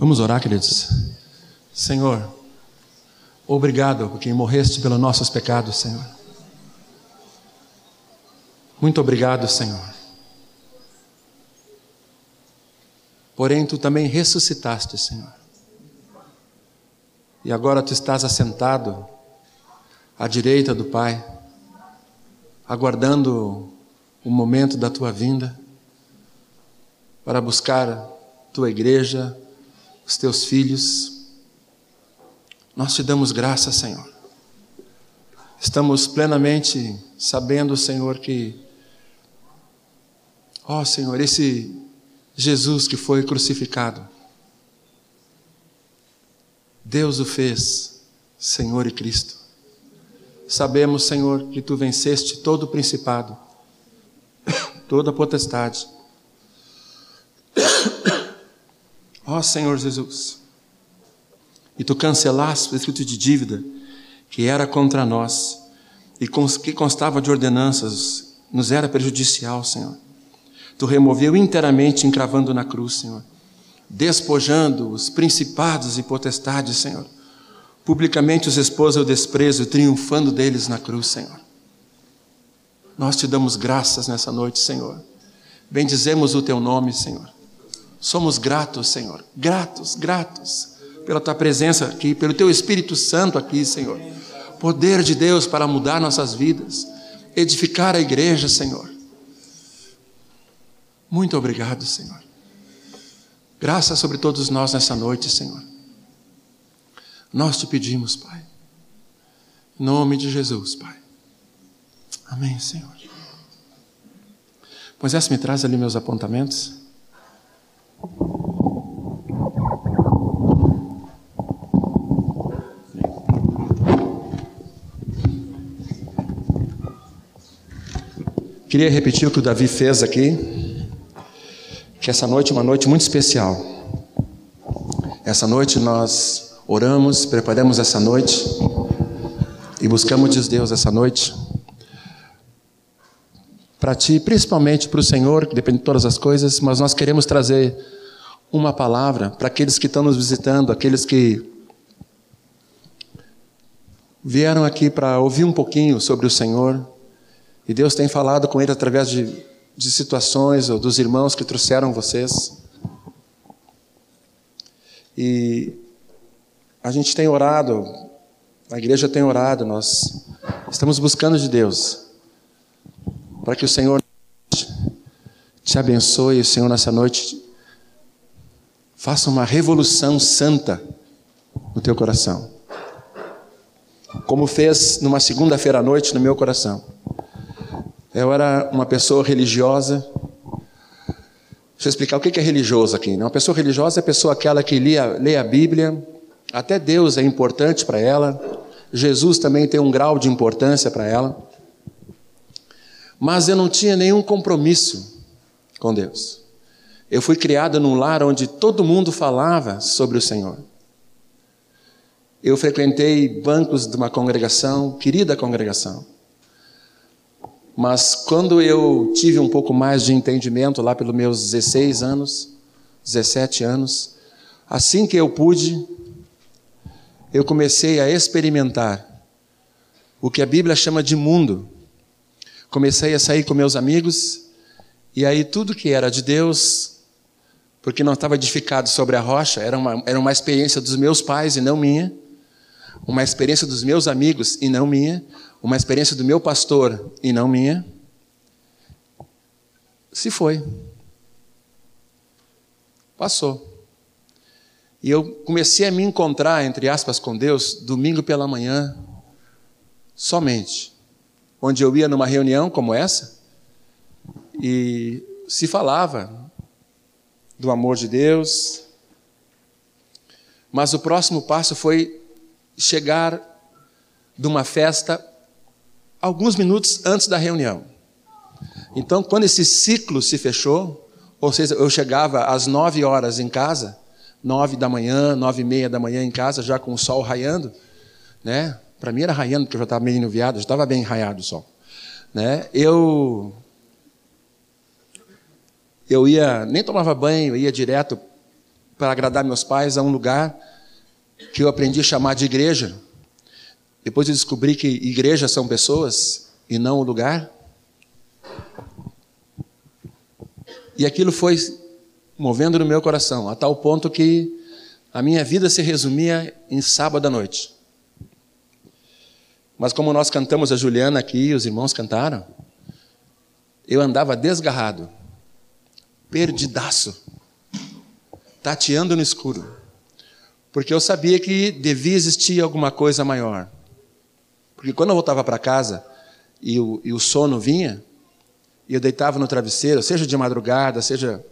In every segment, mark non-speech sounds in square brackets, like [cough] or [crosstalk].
Vamos orar, queridos. Senhor, obrigado porque morreste pelos nossos pecados, Senhor. Muito obrigado, Senhor. Porém, tu também ressuscitaste, Senhor. E agora tu estás assentado à direita do Pai, aguardando o momento da tua vinda para buscar tua igreja, os teus filhos. Nós te damos graça, Senhor. Estamos plenamente sabendo, Senhor, que, ó Senhor, esse Jesus que foi crucificado, Deus o fez Senhor e Cristo. Sabemos, Senhor, que tu venceste todo o principado, [coughs] toda a potestade Ó Senhor Jesus, e tu cancelaste o escrito de dívida que era contra nós e que constava de ordenanças, nos era prejudicial, Senhor. Tu removeu inteiramente, encravando na cruz, Senhor, despojando os principados e potestades, Senhor. Publicamente os expôs ao desprezo, triunfando deles na cruz, Senhor. Nós te damos graças nessa noite, Senhor. Bendizemos o teu nome, Senhor. Somos gratos, Senhor, gratos, gratos pela tua presença aqui, pelo teu Espírito Santo aqui, Senhor. Poder de Deus para mudar nossas vidas, edificar a igreja, Senhor. Muito obrigado, Senhor. Graça sobre todos nós nessa noite, Senhor. Nós te pedimos, Pai. Em nome de Jesus, Pai. Amém, Senhor. Moisés, me traz ali meus apontamentos. Queria repetir o que o Davi fez aqui, que essa noite é uma noite muito especial. Essa noite nós oramos, preparamos essa noite e buscamos de Deus essa noite para ti, principalmente para o Senhor, que depende de todas as coisas, mas nós queremos trazer uma palavra para aqueles que estão nos visitando, aqueles que vieram aqui para ouvir um pouquinho sobre o Senhor, e Deus tem falado com ele através de, de situações ou dos irmãos que trouxeram vocês. E a gente tem orado, a igreja tem orado, nós estamos buscando de Deus para que o Senhor te abençoe, o Senhor nessa noite faça uma revolução santa no teu coração. Como fez numa segunda-feira à noite no meu coração. Eu era uma pessoa religiosa. Deixa eu explicar o que é religioso aqui. Né? Uma pessoa religiosa é a pessoa aquela que lê a, lê a Bíblia, até Deus é importante para ela, Jesus também tem um grau de importância para ela, mas eu não tinha nenhum compromisso com Deus. Eu fui criado num lar onde todo mundo falava sobre o Senhor. Eu frequentei bancos de uma congregação, querida congregação. Mas quando eu tive um pouco mais de entendimento, lá pelos meus 16 anos, 17 anos, assim que eu pude, eu comecei a experimentar o que a Bíblia chama de mundo. Comecei a sair com meus amigos, e aí tudo que era de Deus, porque não estava edificado sobre a rocha, era uma, era uma experiência dos meus pais e não minha, uma experiência dos meus amigos e não minha, uma experiência do meu pastor e não minha, se foi. Passou. E eu comecei a me encontrar, entre aspas, com Deus, domingo pela manhã, somente. Onde eu ia numa reunião como essa, e se falava do amor de Deus, mas o próximo passo foi chegar de uma festa alguns minutos antes da reunião. Então, quando esse ciclo se fechou, ou seja, eu chegava às nove horas em casa, nove da manhã, nove e meia da manhã em casa, já com o sol raiando, né? Para mim era raiando, porque eu já estava meio enviado, já estava bem raiado o sol. Né? Eu eu ia, nem tomava banho, ia direto para agradar meus pais a um lugar que eu aprendi a chamar de igreja. Depois eu descobri que igrejas são pessoas e não o lugar. E aquilo foi movendo no meu coração, a tal ponto que a minha vida se resumia em sábado à noite. Mas como nós cantamos a Juliana aqui, os irmãos cantaram, eu andava desgarrado, perdidaço, tateando no escuro, porque eu sabia que devia existir alguma coisa maior. Porque quando eu voltava para casa e o, e o sono vinha, e eu deitava no travesseiro, seja de madrugada, seja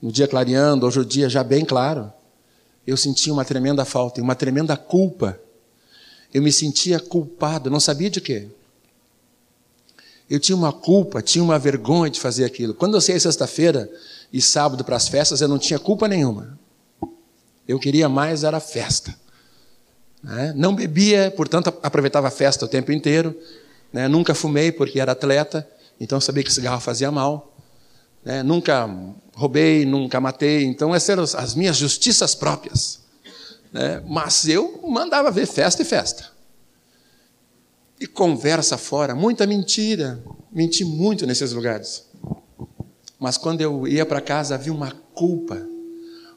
no dia clareando, hoje o dia já bem claro, eu sentia uma tremenda falta uma tremenda culpa. Eu me sentia culpado, não sabia de quê. Eu tinha uma culpa, tinha uma vergonha de fazer aquilo. Quando eu saía sexta-feira e sábado para as festas, eu não tinha culpa nenhuma. Eu queria mais era festa. Né? Não bebia, portanto aproveitava a festa o tempo inteiro. Né? Nunca fumei porque era atleta, então sabia que cigarro fazia mal. Né? Nunca roubei, nunca matei. Então essas eram as minhas justiças próprias. Mas eu mandava ver festa e festa. E conversa fora, muita mentira. Menti muito nesses lugares. Mas quando eu ia para casa havia uma culpa,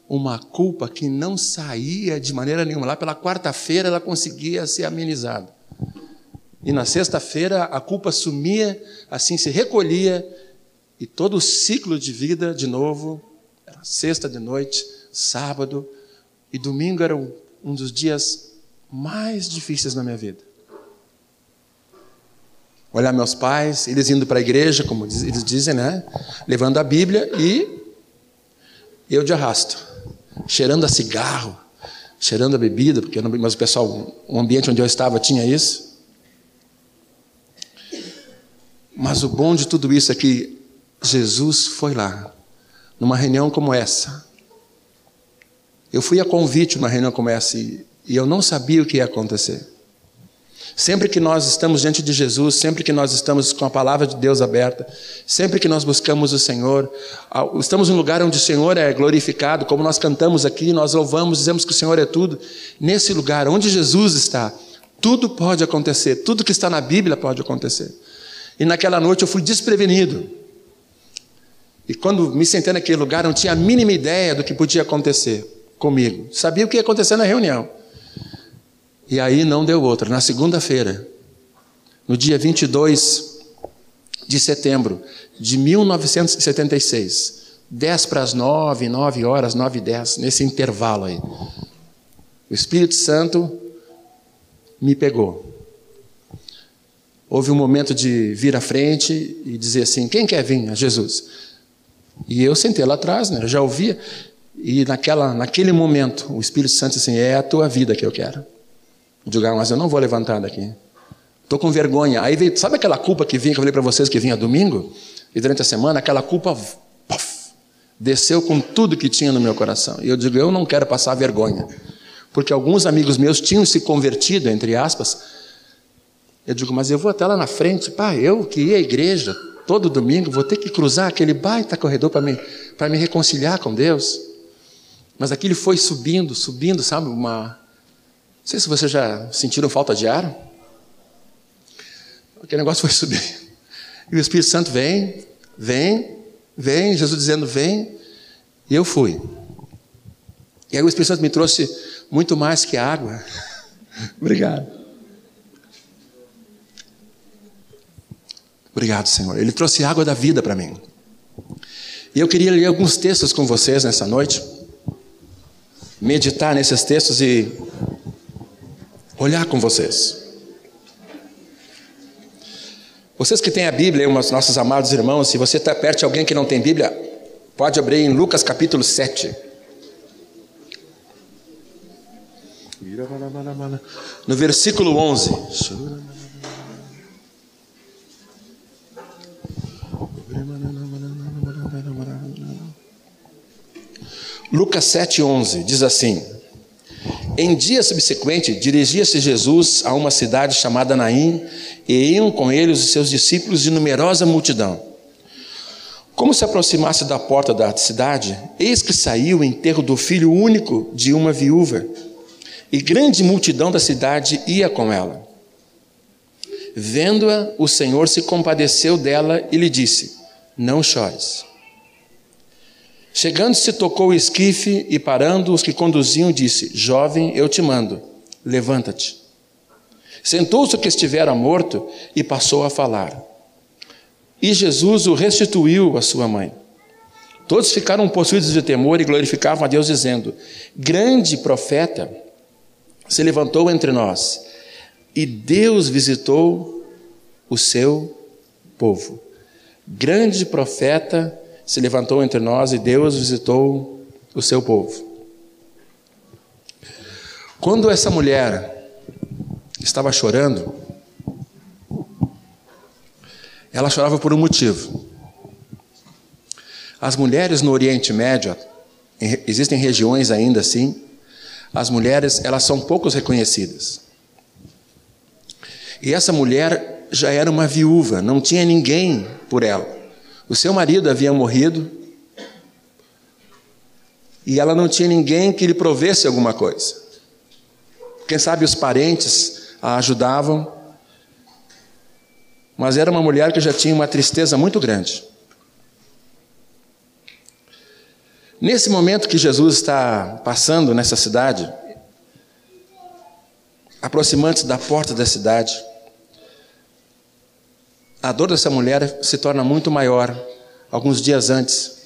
uma culpa que não saía de maneira nenhuma. Lá pela quarta-feira ela conseguia ser amenizada. E na sexta-feira a culpa sumia, assim se recolhia, e todo o ciclo de vida de novo, era sexta de noite, sábado, e domingo era um dos dias mais difíceis na minha vida. Olhar meus pais, eles indo para a igreja, como eles dizem, né? Levando a Bíblia e eu de arrasto, cheirando a cigarro, cheirando a bebida, porque mas o pessoal, o ambiente onde eu estava tinha isso. Mas o bom de tudo isso é que Jesus foi lá, numa reunião como essa, eu fui a convite numa reunião como essa e, e eu não sabia o que ia acontecer. Sempre que nós estamos diante de Jesus, sempre que nós estamos com a palavra de Deus aberta, sempre que nós buscamos o Senhor, estamos em um lugar onde o Senhor é glorificado, como nós cantamos aqui, nós louvamos, dizemos que o Senhor é tudo. Nesse lugar onde Jesus está, tudo pode acontecer, tudo que está na Bíblia pode acontecer. E naquela noite eu fui desprevenido. E quando me sentei naquele lugar, não tinha a mínima ideia do que podia acontecer comigo. Sabia o que ia acontecer na reunião. E aí não deu outra. Na segunda-feira, no dia 22 de setembro de 1976, 10 para as 9, 9 horas, 9 e 10, nesse intervalo aí, o Espírito Santo me pegou. Houve um momento de vir à frente e dizer assim: quem quer vir a Jesus? E eu sentei lá atrás, né? Eu já ouvia. E naquela, naquele momento, o Espírito Santo disse assim: é a tua vida que eu quero. Digo, ah, mas eu não vou levantar daqui. Estou com vergonha. Aí veio, sabe aquela culpa que vinha, que eu falei para vocês que vinha domingo? E durante a semana, aquela culpa puff, desceu com tudo que tinha no meu coração. E eu digo, eu não quero passar vergonha. Porque alguns amigos meus tinham se convertido, entre aspas. Eu digo, mas eu vou até lá na frente, pá, eu que ia à igreja todo domingo, vou ter que cruzar aquele baita corredor para me, me reconciliar com Deus. Mas aquilo foi subindo, subindo, sabe? Uma. Sei se vocês já sentiram falta de ar. Aquele negócio foi [laughs] subir. E o Espírito Santo vem, vem, vem, Jesus dizendo vem, e eu fui. E aí o Espírito Santo me trouxe muito mais que água. [laughs] Obrigado. Obrigado, Senhor. Ele trouxe água da vida para mim. E eu queria ler alguns textos com vocês nessa noite meditar nesses textos e olhar com vocês. Vocês que têm a Bíblia, os nossos amados irmãos, se você está perto de alguém que não tem Bíblia, pode abrir em Lucas capítulo 7. No versículo 11. Lucas 7,11 diz assim: Em dia subsequente, dirigia-se Jesus a uma cidade chamada Naim, e iam com ele os seus discípulos de numerosa multidão. Como se aproximasse da porta da cidade, eis que saiu o enterro do filho único de uma viúva, e grande multidão da cidade ia com ela. Vendo-a, o Senhor se compadeceu dela e lhe disse: Não chores. Chegando-se, tocou o esquife e, parando os que conduziam, disse: Jovem, eu te mando, levanta-te. Sentou-se o que estivera morto e passou a falar. E Jesus o restituiu à sua mãe. Todos ficaram possuídos de temor e glorificavam a Deus, dizendo: Grande profeta se levantou entre nós e Deus visitou o seu povo. Grande profeta se levantou entre nós e Deus visitou o seu povo. Quando essa mulher estava chorando, ela chorava por um motivo. As mulheres no Oriente Médio, existem regiões ainda assim, as mulheres elas são poucos reconhecidas. E essa mulher já era uma viúva, não tinha ninguém por ela. O seu marido havia morrido e ela não tinha ninguém que lhe provesse alguma coisa. Quem sabe os parentes a ajudavam, mas era uma mulher que já tinha uma tristeza muito grande. Nesse momento que Jesus está passando nessa cidade, aproximando-se da porta da cidade, a dor dessa mulher se torna muito maior alguns dias antes.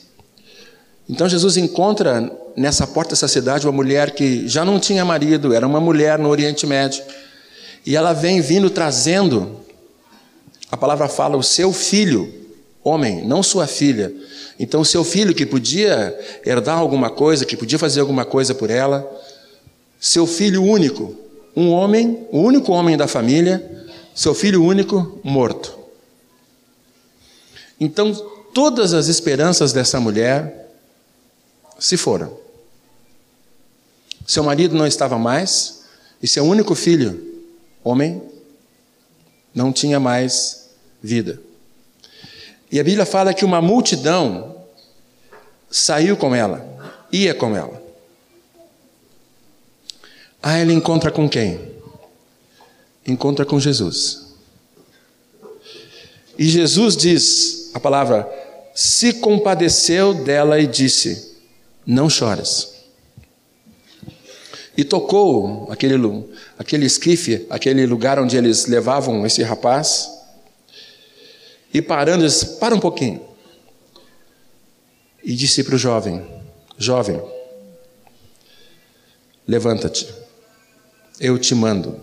Então Jesus encontra nessa porta dessa cidade uma mulher que já não tinha marido, era uma mulher no Oriente Médio. E ela vem vindo trazendo, a palavra fala, o seu filho, homem, não sua filha. Então, o seu filho que podia herdar alguma coisa, que podia fazer alguma coisa por ela, seu filho único, um homem, o único homem da família, seu filho único morto. Então, todas as esperanças dessa mulher se foram. Seu marido não estava mais, e seu único filho, homem, não tinha mais vida. E a Bíblia fala que uma multidão saiu com ela, ia com ela. Ah, ele encontra com quem? Encontra com Jesus. E Jesus diz: a palavra se compadeceu dela e disse: Não chores. E tocou aquele, aquele esquife, aquele lugar onde eles levavam esse rapaz, e parando, disse: Para um pouquinho. E disse para o jovem: Jovem, levanta-te, eu te mando.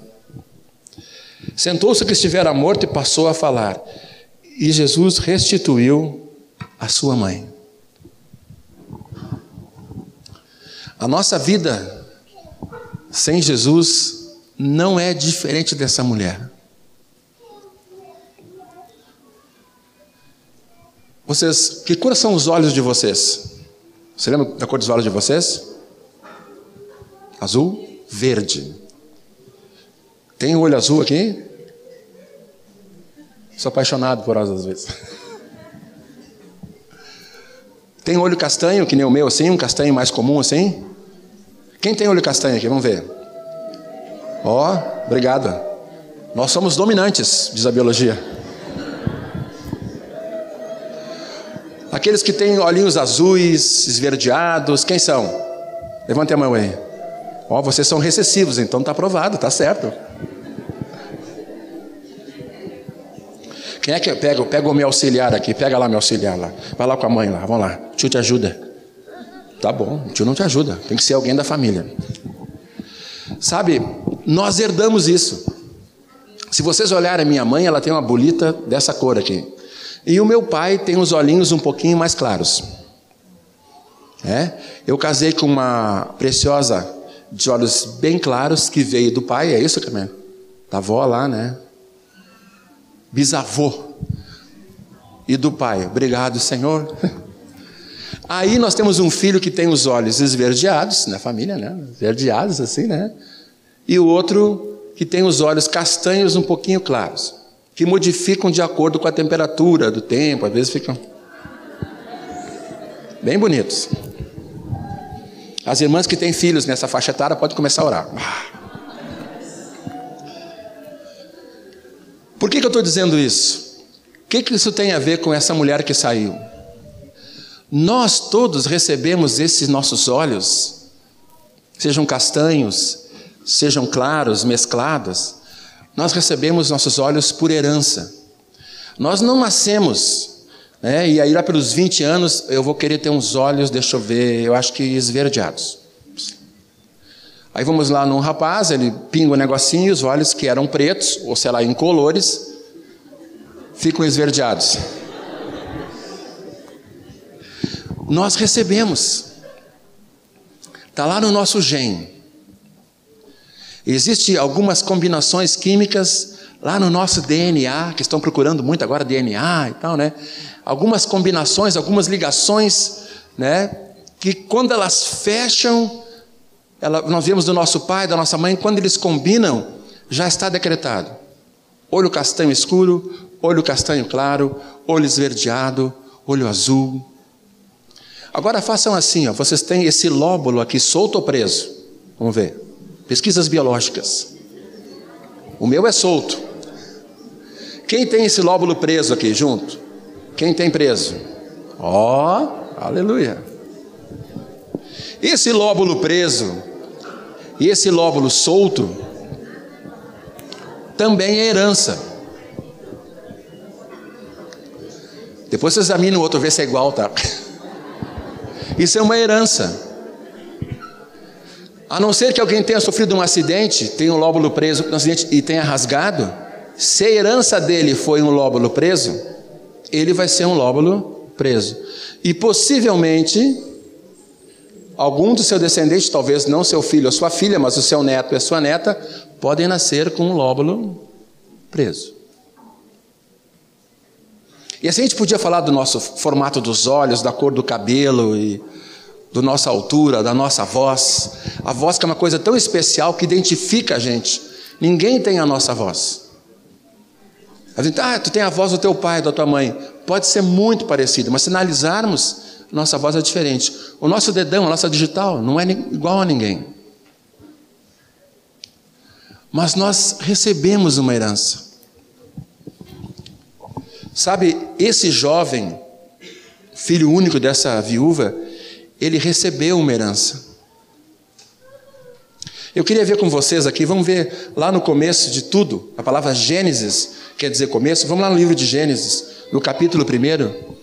Sentou-se que estivera morto e passou a falar. E Jesus restituiu a sua mãe. A nossa vida sem Jesus não é diferente dessa mulher. Vocês, que cor são os olhos de vocês? Você lembra da cor dos olhos de vocês? Azul, verde. Tem o olho azul aqui? Sou apaixonado por elas às vezes. Tem olho castanho, que nem o meu, assim, um castanho mais comum assim? Quem tem olho castanho aqui? Vamos ver. Ó, oh, obrigado. Nós somos dominantes, diz a biologia. Aqueles que têm olhinhos azuis, esverdeados, quem são? Levante a mão aí. Ó, oh, vocês são recessivos, então está aprovado, está certo. Quem é que pega? Pega o meu auxiliar aqui, pega lá meu auxiliar lá. Vai lá com a mãe lá, vamos lá. O tio te ajuda. Tá bom, o tio não te ajuda, tem que ser alguém da família. Sabe, nós herdamos isso. Se vocês olharem a minha mãe, ela tem uma bolita dessa cor aqui. E o meu pai tem os olhinhos um pouquinho mais claros. É? Eu casei com uma preciosa de olhos bem claros que veio do pai, é isso, Camila? Da avó lá, né? Bisavô e do pai. Obrigado, Senhor. Aí nós temos um filho que tem os olhos esverdeados, na família, né? Esverdeados assim, né? E o outro que tem os olhos castanhos um pouquinho claros, que modificam de acordo com a temperatura do tempo, às vezes ficam. Bem bonitos. As irmãs que têm filhos nessa faixa etária podem começar a orar. Por que, que eu estou dizendo isso? O que, que isso tem a ver com essa mulher que saiu? Nós todos recebemos esses nossos olhos, sejam castanhos, sejam claros, mesclados, nós recebemos nossos olhos por herança. Nós não nascemos, né? e aí lá pelos 20 anos eu vou querer ter uns olhos, deixa eu ver, eu acho que esverdeados. Aí vamos lá num rapaz, ele pinga um negocinho e os olhos que eram pretos, ou sei lá, incolores, ficam esverdeados. Nós recebemos. Está lá no nosso gene. Existem algumas combinações químicas lá no nosso DNA, que estão procurando muito agora DNA e tal, né? Algumas combinações, algumas ligações, né? Que quando elas fecham, ela, nós vemos do nosso pai, da nossa mãe, quando eles combinam, já está decretado. Olho castanho escuro, olho castanho claro, olho esverdeado, olho azul, Agora façam assim, ó, vocês têm esse lóbulo aqui solto ou preso? Vamos ver. Pesquisas biológicas. O meu é solto. Quem tem esse lóbulo preso aqui junto? Quem tem preso? Ó, oh, aleluia. Esse lóbulo preso e esse lóbulo solto também é herança. Depois você examina o outro, vê se é igual, tá? [laughs] Isso é uma herança. A não ser que alguém tenha sofrido um acidente, tenha um lóbulo preso um acidente e tenha rasgado, se a herança dele foi um lóbulo preso, ele vai ser um lóbulo preso. E possivelmente, algum do seu descendente, talvez não seu filho ou sua filha, mas o seu neto e a sua neta, podem nascer com um lóbulo preso. E assim a gente podia falar do nosso formato dos olhos, da cor do cabelo e da nossa altura, da nossa voz. A voz que é uma coisa tão especial que identifica a gente. Ninguém tem a nossa voz. A gente, ah, tu tem a voz do teu pai, da tua mãe. Pode ser muito parecido, mas se analisarmos, nossa voz é diferente. O nosso dedão, a nossa digital, não é igual a ninguém. Mas nós recebemos uma herança. Sabe, esse jovem, filho único dessa viúva, ele recebeu uma herança. Eu queria ver com vocês aqui, vamos ver lá no começo de tudo, a palavra Gênesis quer dizer começo, vamos lá no livro de Gênesis, no capítulo 1.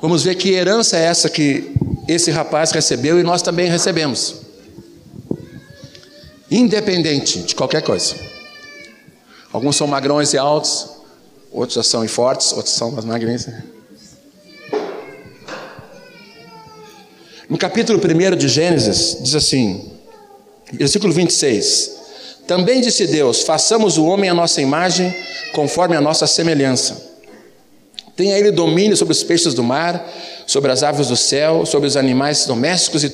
Vamos ver que herança é essa que esse rapaz recebeu e nós também recebemos. Independente de qualquer coisa. Alguns são magrões e altos, outros já são fortes, outros são mais magrinhos. No capítulo 1 de Gênesis, diz assim, versículo 26: Também disse Deus: façamos o homem à nossa imagem, conforme a nossa semelhança. Tenha ele domínio sobre os peixes do mar, sobre as aves do céu, sobre os animais domésticos e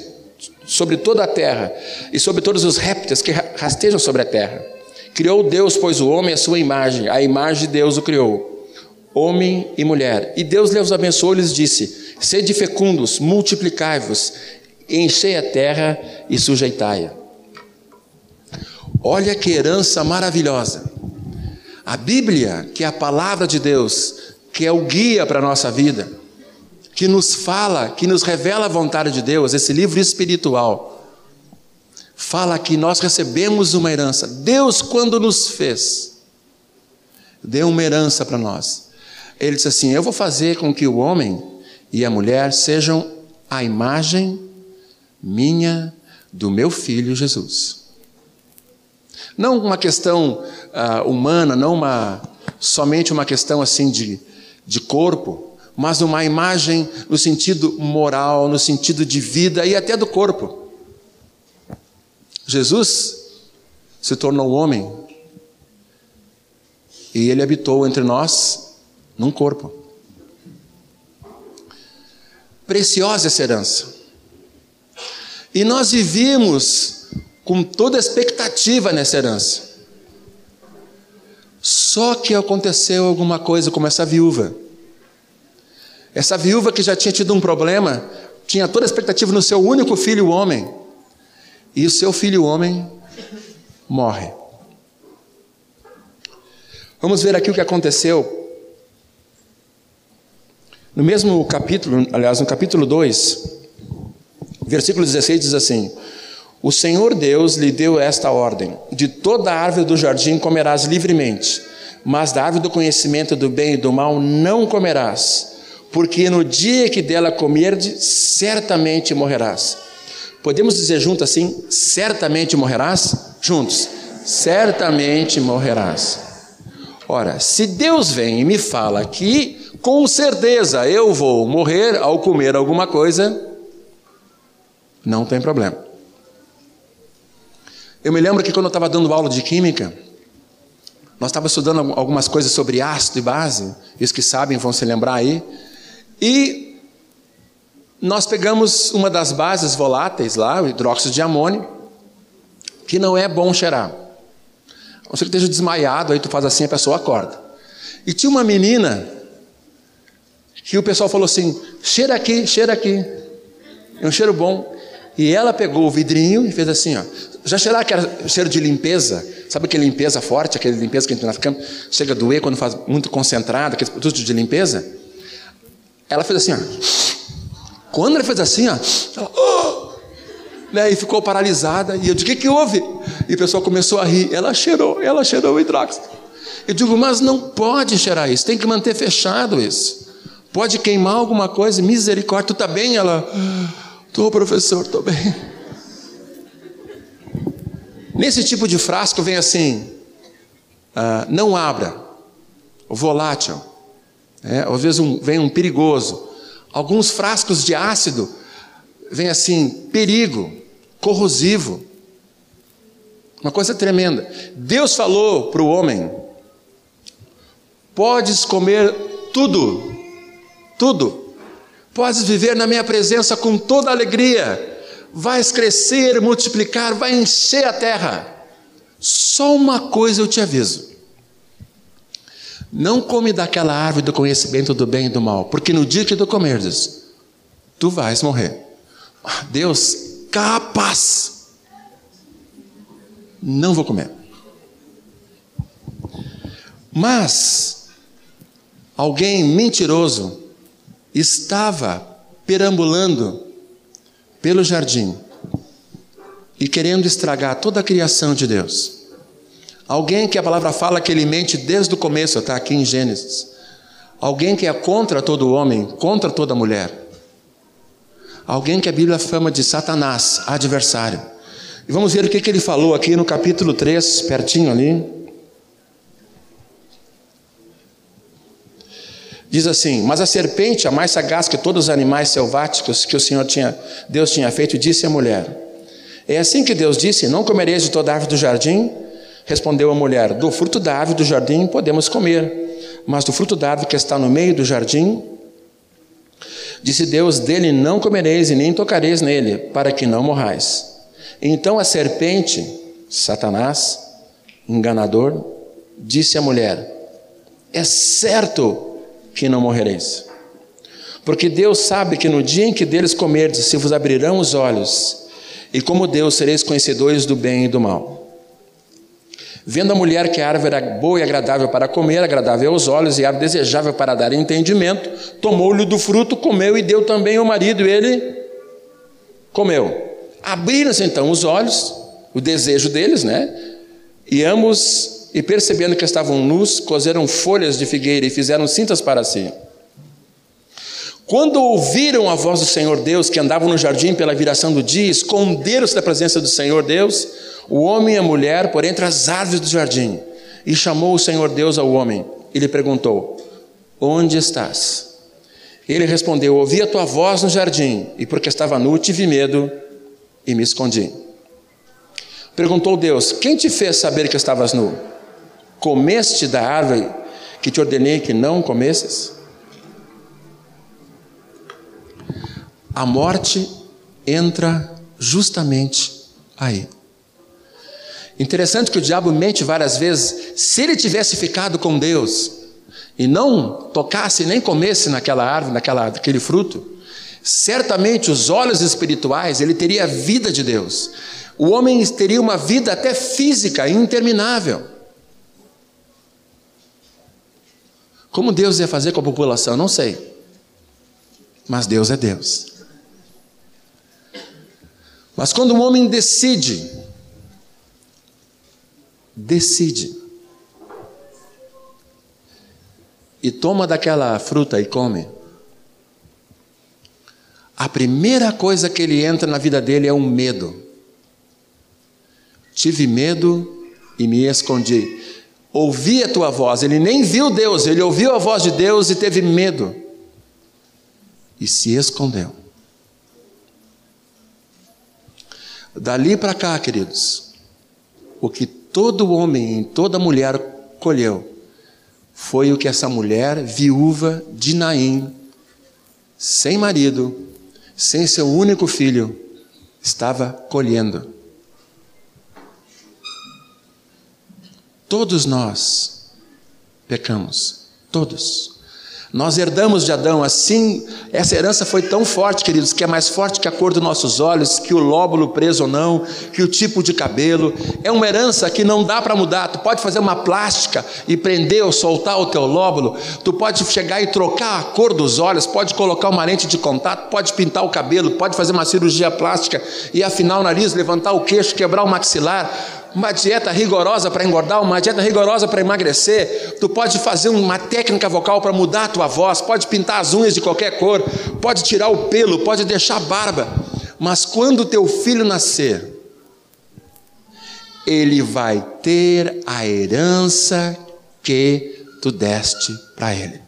sobre toda a terra, e sobre todos os répteis que rastejam sobre a terra. Criou Deus, pois, o homem à sua imagem, a imagem de Deus o criou, homem e mulher. E Deus lhes abençoou e lhes disse: Sede fecundos, multiplicai-vos, enchei a terra e sujeitai-a. Olha que herança maravilhosa. A Bíblia, que é a palavra de Deus, que é o guia para a nossa vida, que nos fala, que nos revela a vontade de Deus, esse livro espiritual fala que nós recebemos uma herança. Deus, quando nos fez, deu uma herança para nós. Ele disse assim: Eu vou fazer com que o homem e a mulher sejam a imagem minha do meu filho Jesus. Não uma questão uh, humana, não uma somente uma questão assim de, de corpo, mas uma imagem no sentido moral, no sentido de vida e até do corpo. Jesus se tornou homem e ele habitou entre nós num corpo. Preciosa essa herança. E nós vivíamos com toda expectativa nessa herança. Só que aconteceu alguma coisa como essa viúva. Essa viúva que já tinha tido um problema tinha toda a expectativa no seu único filho, homem. E o seu filho, homem, morre. Vamos ver aqui o que aconteceu. No mesmo capítulo, aliás, no capítulo 2, versículo 16 diz assim: O Senhor Deus lhe deu esta ordem: De toda árvore do jardim comerás livremente, mas da árvore do conhecimento do bem e do mal não comerás porque no dia que dela comerdes, certamente morrerás. Podemos dizer juntos assim: certamente morrerás? Juntos, certamente morrerás. Ora, se Deus vem e me fala que com certeza eu vou morrer ao comer alguma coisa, não tem problema. Eu me lembro que quando eu estava dando aula de química, nós estávamos estudando algumas coisas sobre ácido e base, e os que sabem vão se lembrar aí. E nós pegamos uma das bases voláteis lá, o hidróxido de amônio, que não é bom cheirar. Você que esteja desmaiado, aí tu faz assim, a pessoa acorda. E tinha uma menina que o pessoal falou assim: cheira aqui, cheira aqui. É um cheiro bom. E ela pegou o vidrinho e fez assim, ó. Já cheirar aquele cheiro de limpeza? Sabe aquele limpeza forte, aquele limpeza que a gente na cama chega a doer quando faz muito concentrado, aquele produto de limpeza? Ela fez assim, ó. Quando ela fez assim, ó, ela, oh! né, e ficou paralisada. E eu digo: o que, que houve? E o pessoal começou a rir. Ela cheirou, ela cheirou o hidróxido. Eu digo: mas não pode cheirar isso, tem que manter fechado isso. Pode queimar alguma coisa, misericórdia. Tu está bem? Ela, estou, professor, estou bem. Nesse tipo de frasco vem assim: uh, não abra, volátil. É, às vezes um, vem um perigoso. Alguns frascos de ácido vem assim, perigo, corrosivo. Uma coisa tremenda. Deus falou para o homem: podes comer tudo, tudo. Podes viver na minha presença com toda alegria. Vais crescer, multiplicar, vai encher a terra. Só uma coisa eu te aviso não come daquela árvore do conhecimento do bem e do mal, porque no dia que tu comeres, tu vais morrer. Deus, capaz. Não vou comer. Mas alguém mentiroso estava perambulando pelo jardim e querendo estragar toda a criação de Deus. Alguém que a palavra fala que ele mente desde o começo, está aqui em Gênesis. Alguém que é contra todo homem, contra toda mulher. Alguém que a Bíblia fama de Satanás, adversário. E vamos ver o que, que ele falou aqui no capítulo 3, pertinho ali. Diz assim: Mas a serpente, a mais sagaz que todos os animais selváticos que o Senhor tinha, Deus tinha feito, disse à mulher: É assim que Deus disse: Não comereis de toda árvore do jardim? Respondeu a mulher: Do fruto da árvore do jardim podemos comer, mas do fruto da árvore que está no meio do jardim, disse Deus: Dele não comereis e nem tocareis nele, para que não morrais. Então a serpente, Satanás, enganador, disse à mulher: É certo que não morrereis. Porque Deus sabe que no dia em que deles comerdes, se vos abrirão os olhos, e como Deus sereis conhecedores do bem e do mal. Vendo a mulher que a árvore era boa e agradável para comer, agradável aos olhos e árvore desejável para dar entendimento, tomou-lhe do fruto, comeu e deu também ao marido, e ele comeu. Abriram-se então os olhos, o desejo deles, né? E ambos, e percebendo que estavam nus, cozeram folhas de figueira e fizeram cintas para si. Quando ouviram a voz do Senhor Deus, que andavam no jardim pela viração do dia, esconderam-se da presença do Senhor Deus, o homem e a mulher por entre as árvores do jardim. E chamou o Senhor Deus ao homem e lhe perguntou: Onde estás? Ele respondeu: Ouvi a tua voz no jardim, e porque estava nu, tive medo e me escondi. Perguntou Deus: Quem te fez saber que estavas nu? Comeste da árvore que te ordenei que não comesses? A morte entra justamente aí. Interessante que o diabo mente várias vezes. Se ele tivesse ficado com Deus e não tocasse nem comesse naquela árvore, naquela, naquele fruto, certamente os olhos espirituais, ele teria a vida de Deus. O homem teria uma vida até física interminável. Como Deus ia fazer com a população? Não sei. Mas Deus é Deus. Mas quando um homem decide, decide, e toma daquela fruta e come, a primeira coisa que ele entra na vida dele é um medo. Tive medo e me escondi. Ouvi a tua voz, ele nem viu Deus, ele ouviu a voz de Deus e teve medo e se escondeu. Dali para cá, queridos, o que todo homem e toda mulher colheu foi o que essa mulher viúva de Naim, sem marido, sem seu único filho, estava colhendo. Todos nós pecamos, todos. Nós herdamos de Adão, assim, essa herança foi tão forte, queridos, que é mais forte que a cor dos nossos olhos, que o lóbulo preso ou não, que o tipo de cabelo. É uma herança que não dá para mudar. Tu pode fazer uma plástica e prender ou soltar o teu lóbulo, tu pode chegar e trocar a cor dos olhos, pode colocar uma lente de contato, pode pintar o cabelo, pode fazer uma cirurgia plástica e afinar o nariz, levantar o queixo, quebrar o maxilar uma dieta rigorosa para engordar, uma dieta rigorosa para emagrecer, tu pode fazer uma técnica vocal para mudar a tua voz, pode pintar as unhas de qualquer cor, pode tirar o pelo, pode deixar barba, mas quando teu filho nascer, ele vai ter a herança que tu deste para ele.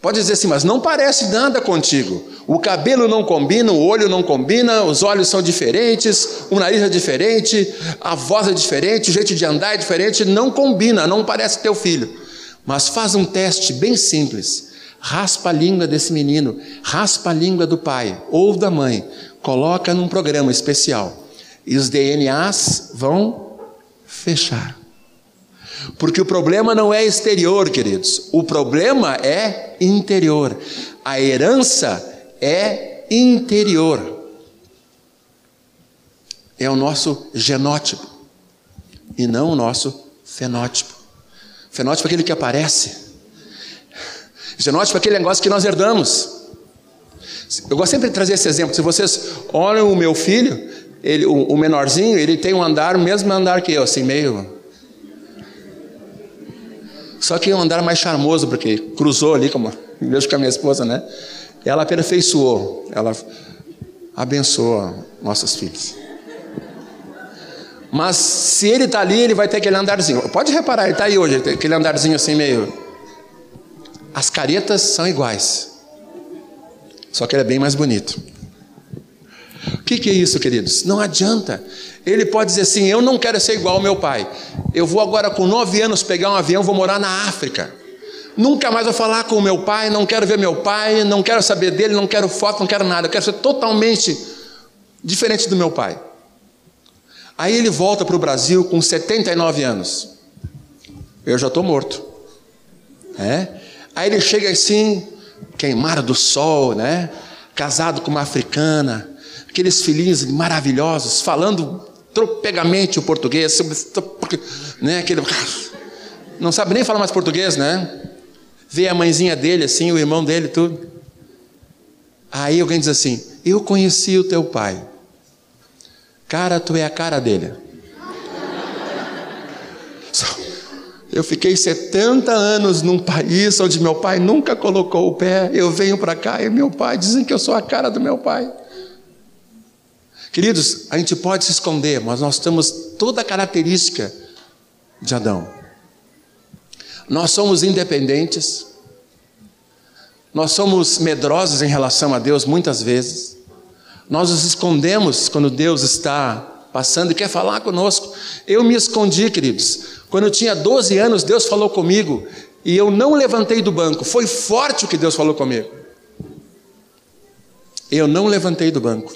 Pode dizer assim, mas não parece nada contigo. O cabelo não combina, o olho não combina, os olhos são diferentes, o nariz é diferente, a voz é diferente, o jeito de andar é diferente, não combina, não parece teu filho. Mas faz um teste bem simples. Raspa a língua desse menino, raspa a língua do pai ou da mãe, coloca num programa especial. E os DNAs vão fechar. Porque o problema não é exterior, queridos, o problema é interior. A herança é interior. É o nosso genótipo e não o nosso fenótipo. Fenótipo é aquele que aparece. Genótipo é aquele negócio que nós herdamos. Eu gosto sempre de trazer esse exemplo. Se vocês olham o meu filho, ele, o, o menorzinho, ele tem um andar, o mesmo andar que eu, assim, meio só que um andar mais charmoso, porque cruzou ali, como vejo com a minha esposa, né? Ela aperfeiçoou, ela abençoa nossos filhos. Mas se ele está ali, ele vai ter aquele andarzinho. Pode reparar, ele está aí hoje, aquele andarzinho assim meio. As caretas são iguais, só que ele é bem mais bonito. O que, que é isso, queridos? Não adianta. Ele pode dizer assim: Eu não quero ser igual ao meu pai. Eu vou agora, com nove anos, pegar um avião, vou morar na África. Nunca mais vou falar com meu pai, não quero ver meu pai, não quero saber dele, não quero foto, não quero nada. Eu quero ser totalmente diferente do meu pai. Aí ele volta para o Brasil com 79 anos. Eu já estou morto. É? Aí ele chega assim, queimado do sol, né? casado com uma africana, aqueles filhinhos maravilhosos, falando tropegamente o português, né? Aquele, não sabe nem falar mais português, né? Vê a mãezinha dele, assim, o irmão dele, tudo. Aí alguém diz assim: Eu conheci o teu pai. Cara, tu é a cara dele. [laughs] Eu fiquei 70 anos num país onde meu pai nunca colocou o pé. Eu venho para cá e meu pai dizem que eu sou a cara do meu pai. Queridos, a gente pode se esconder, mas nós temos toda a característica de Adão. Nós somos independentes, nós somos medrosos em relação a Deus muitas vezes, nós nos escondemos quando Deus está passando e quer falar conosco. Eu me escondi, queridos. Quando eu tinha 12 anos, Deus falou comigo e eu não levantei do banco. Foi forte o que Deus falou comigo. Eu não levantei do banco.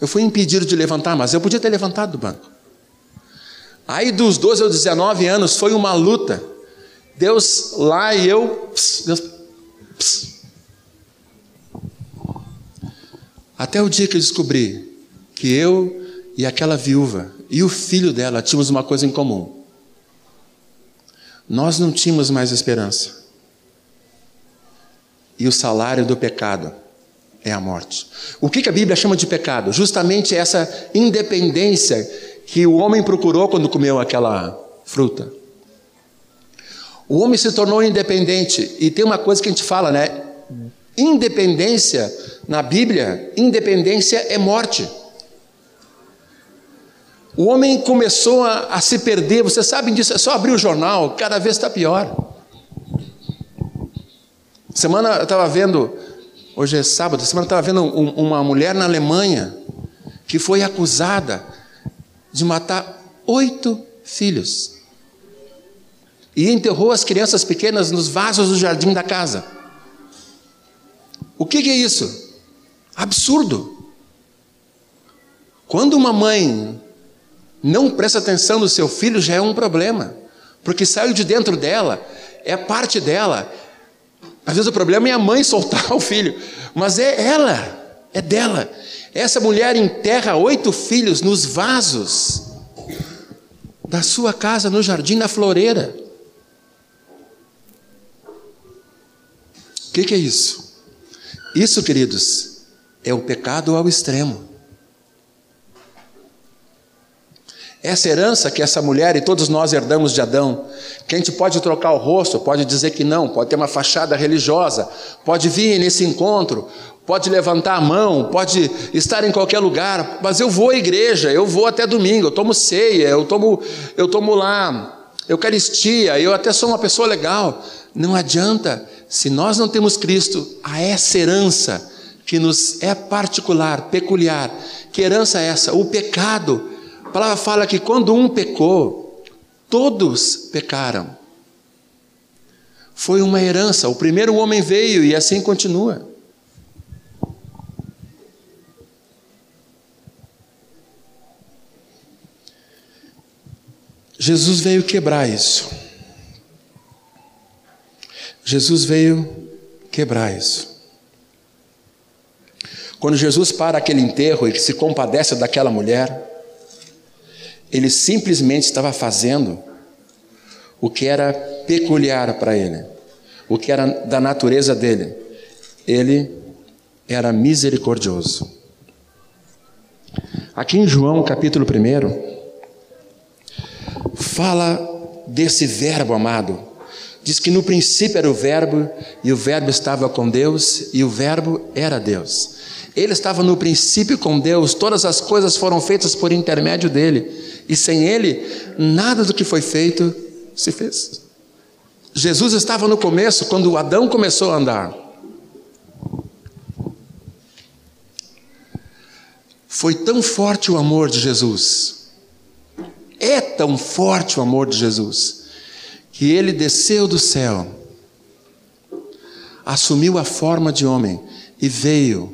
Eu fui impedido de levantar, mas eu podia ter levantado do banco. Aí dos 12 aos 19 anos foi uma luta. Deus lá e eu, Deus. Até o dia que eu descobri que eu e aquela viúva e o filho dela tínhamos uma coisa em comum. Nós não tínhamos mais esperança. E o salário do pecado é a morte. O que a Bíblia chama de pecado? Justamente essa independência que o homem procurou quando comeu aquela fruta. O homem se tornou independente. E tem uma coisa que a gente fala, né? Independência, na Bíblia, independência é morte. O homem começou a, a se perder, vocês sabem disso, é só abrir o jornal, cada vez está pior. Semana eu estava vendo, hoje é sábado, semana estava vendo um, uma mulher na Alemanha que foi acusada de matar oito filhos e enterrou as crianças pequenas nos vasos do jardim da casa. O que, que é isso? Absurdo. Quando uma mãe não presta atenção no seu filho, já é um problema, porque saiu de dentro dela, é parte dela. Às vezes o problema é a mãe [laughs] soltar o filho, mas é ela, é dela. Essa mulher enterra oito filhos nos vasos da sua casa, no jardim, na floreira. O que, que é isso? Isso, queridos, é o pecado ao extremo. Essa herança que essa mulher e todos nós herdamos de Adão, que a gente pode trocar o rosto, pode dizer que não, pode ter uma fachada religiosa, pode vir nesse encontro, pode levantar a mão, pode estar em qualquer lugar, mas eu vou à igreja, eu vou até domingo, eu tomo ceia, eu tomo, eu tomo lá Eucaristia, eu até sou uma pessoa legal. Não adianta, se nós não temos Cristo, a essa herança que nos é particular, peculiar, que herança é essa? O pecado palavra fala que quando um pecou, todos pecaram. Foi uma herança. O primeiro homem veio e assim continua. Jesus veio quebrar isso. Jesus veio quebrar isso. Quando Jesus para aquele enterro e se compadece daquela mulher, ele simplesmente estava fazendo o que era peculiar para ele, o que era da natureza dele. Ele era misericordioso. Aqui em João capítulo 1, fala desse verbo amado. Diz que no princípio era o verbo, e o verbo estava com Deus, e o verbo era Deus. Ele estava no princípio com Deus, todas as coisas foram feitas por intermédio dele e sem ele, nada do que foi feito se fez. Jesus estava no começo, quando Adão começou a andar. Foi tão forte o amor de Jesus, é tão forte o amor de Jesus, que ele desceu do céu, assumiu a forma de homem e veio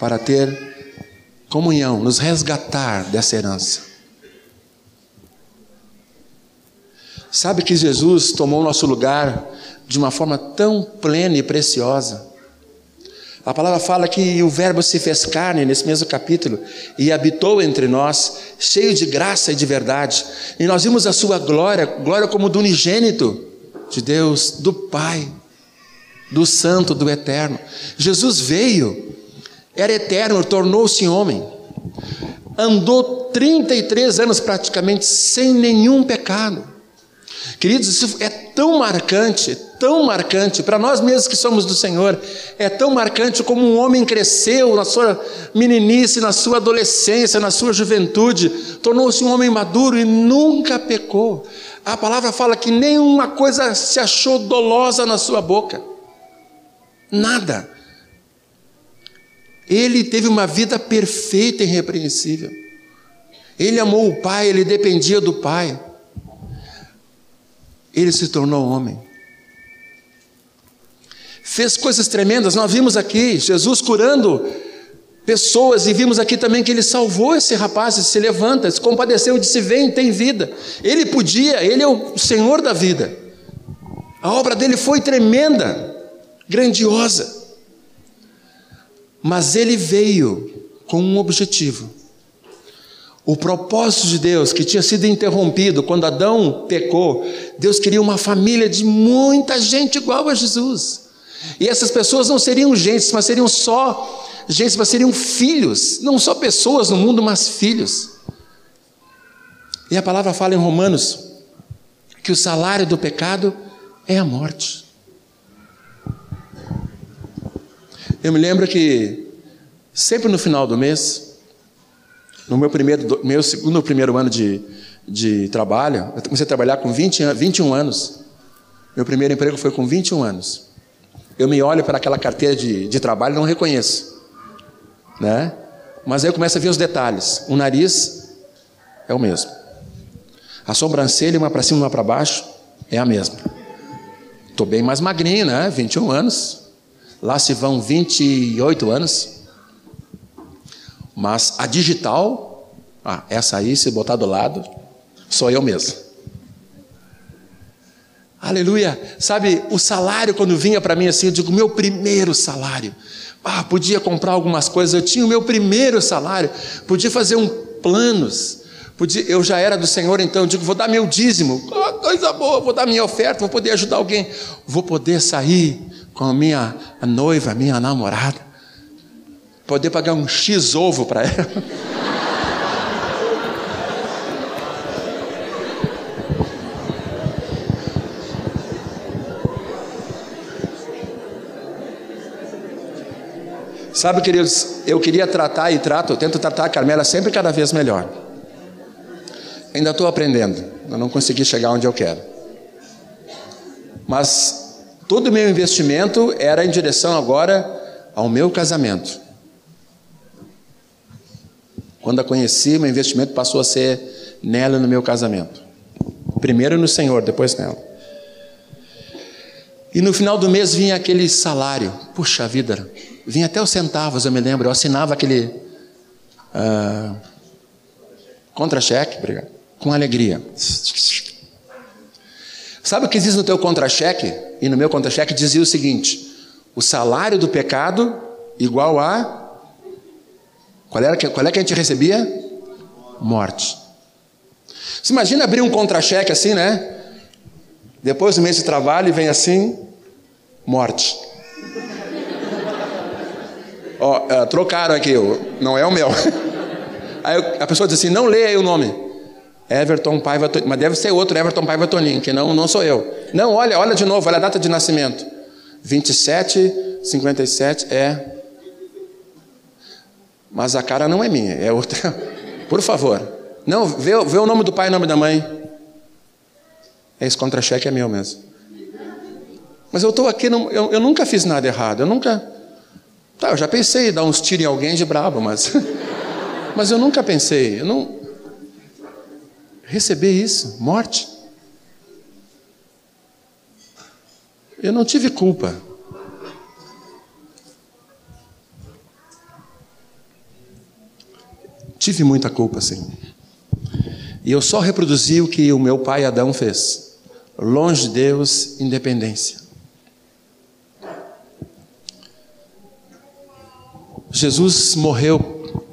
para ter comunhão, nos resgatar dessa herança. Sabe que Jesus tomou o nosso lugar de uma forma tão plena e preciosa. A palavra fala que o Verbo se fez carne nesse mesmo capítulo e habitou entre nós, cheio de graça e de verdade. E nós vimos a sua glória, glória como do unigênito de Deus, do Pai, do Santo, do Eterno. Jesus veio, era eterno, tornou-se homem. Andou 33 anos praticamente sem nenhum pecado. Queridos, isso é tão marcante, tão marcante, para nós mesmos que somos do Senhor, é tão marcante como um homem cresceu na sua meninice, na sua adolescência, na sua juventude, tornou-se um homem maduro e nunca pecou. A palavra fala que nenhuma coisa se achou dolosa na sua boca, nada. Ele teve uma vida perfeita e irrepreensível. Ele amou o Pai, ele dependia do Pai ele se tornou homem. Fez coisas tremendas, nós vimos aqui Jesus curando pessoas e vimos aqui também que ele salvou esse rapaz, ele se levanta, se compadeceu e disse: Vem, tem vida. Ele podia, ele é o Senhor da vida. A obra dele foi tremenda. grandiosa. Mas ele veio com um objetivo. O propósito de Deus, que tinha sido interrompido quando Adão pecou, Deus queria uma família de muita gente igual a Jesus. E essas pessoas não seriam gentes, mas seriam só gentes, mas seriam filhos, não só pessoas no mundo, mas filhos. E a palavra fala em Romanos que o salário do pecado é a morte. Eu me lembro que sempre no final do mês, no meu primeiro, meu segundo primeiro ano de, de trabalho, eu comecei a trabalhar com 20, 21 anos. Meu primeiro emprego foi com 21 anos. Eu me olho para aquela carteira de, de trabalho e não reconheço. Né? Mas aí eu começo a ver os detalhes. O nariz é o mesmo. A sobrancelha, uma para cima, uma para baixo, é a mesma. Estou bem mais magrinho, né? 21 anos. Lá se vão 28 anos. Mas a digital, ah, essa aí, se botar do lado, sou eu mesmo. Aleluia. Sabe, o salário, quando vinha para mim assim, eu digo, meu primeiro salário. Ah, podia comprar algumas coisas, eu tinha o meu primeiro salário, podia fazer um planos. Podia, eu já era do Senhor, então eu digo, vou dar meu dízimo, oh, coisa boa, vou dar minha oferta, vou poder ajudar alguém, vou poder sair com a minha a noiva, a minha namorada poder pagar um X ovo para ela. Sabe, queridos, eu queria tratar e trato, eu tento tratar a Carmela sempre cada vez melhor. Ainda estou aprendendo, eu não consegui chegar onde eu quero. Mas todo o meu investimento era em direção agora ao meu casamento. Quando a conheci, meu investimento passou a ser nela no meu casamento. Primeiro no Senhor, depois nela. E no final do mês vinha aquele salário. Puxa vida, vinha até os centavos, eu me lembro. Eu assinava aquele uh, contra-cheque, obrigado, com alegria. Sabe o que diz no teu contra-cheque? E no meu contra-cheque dizia o seguinte: o salário do pecado igual a qual, era, qual é que a gente recebia? Morte. Você imagina abrir um contra-cheque assim, né? Depois do mês de trabalho vem assim, morte. Ó, oh, trocaram aqui, não é o meu. [laughs] Aí a pessoa diz assim, não leia aí o nome. Everton Paiva Toninho, mas deve ser outro Everton Paiva Toninho, que não, não sou eu. Não, olha, olha de novo, olha a data de nascimento. 27, 57, é mas a cara não é minha, é outra. [laughs] Por favor. Não, vê, vê o nome do pai e o nome da mãe. Esse contra-cheque é meu mesmo. Mas eu estou aqui, não, eu, eu, nunca fiz nada errado. Eu nunca. Tá, eu já pensei em dar uns tiros em alguém de brabo, mas. [laughs] mas eu nunca pensei. Eu não. Receber isso, morte. Eu não tive culpa. Tive muita culpa, sim. E eu só reproduzi o que o meu pai Adão fez. Longe de Deus, independência. Jesus morreu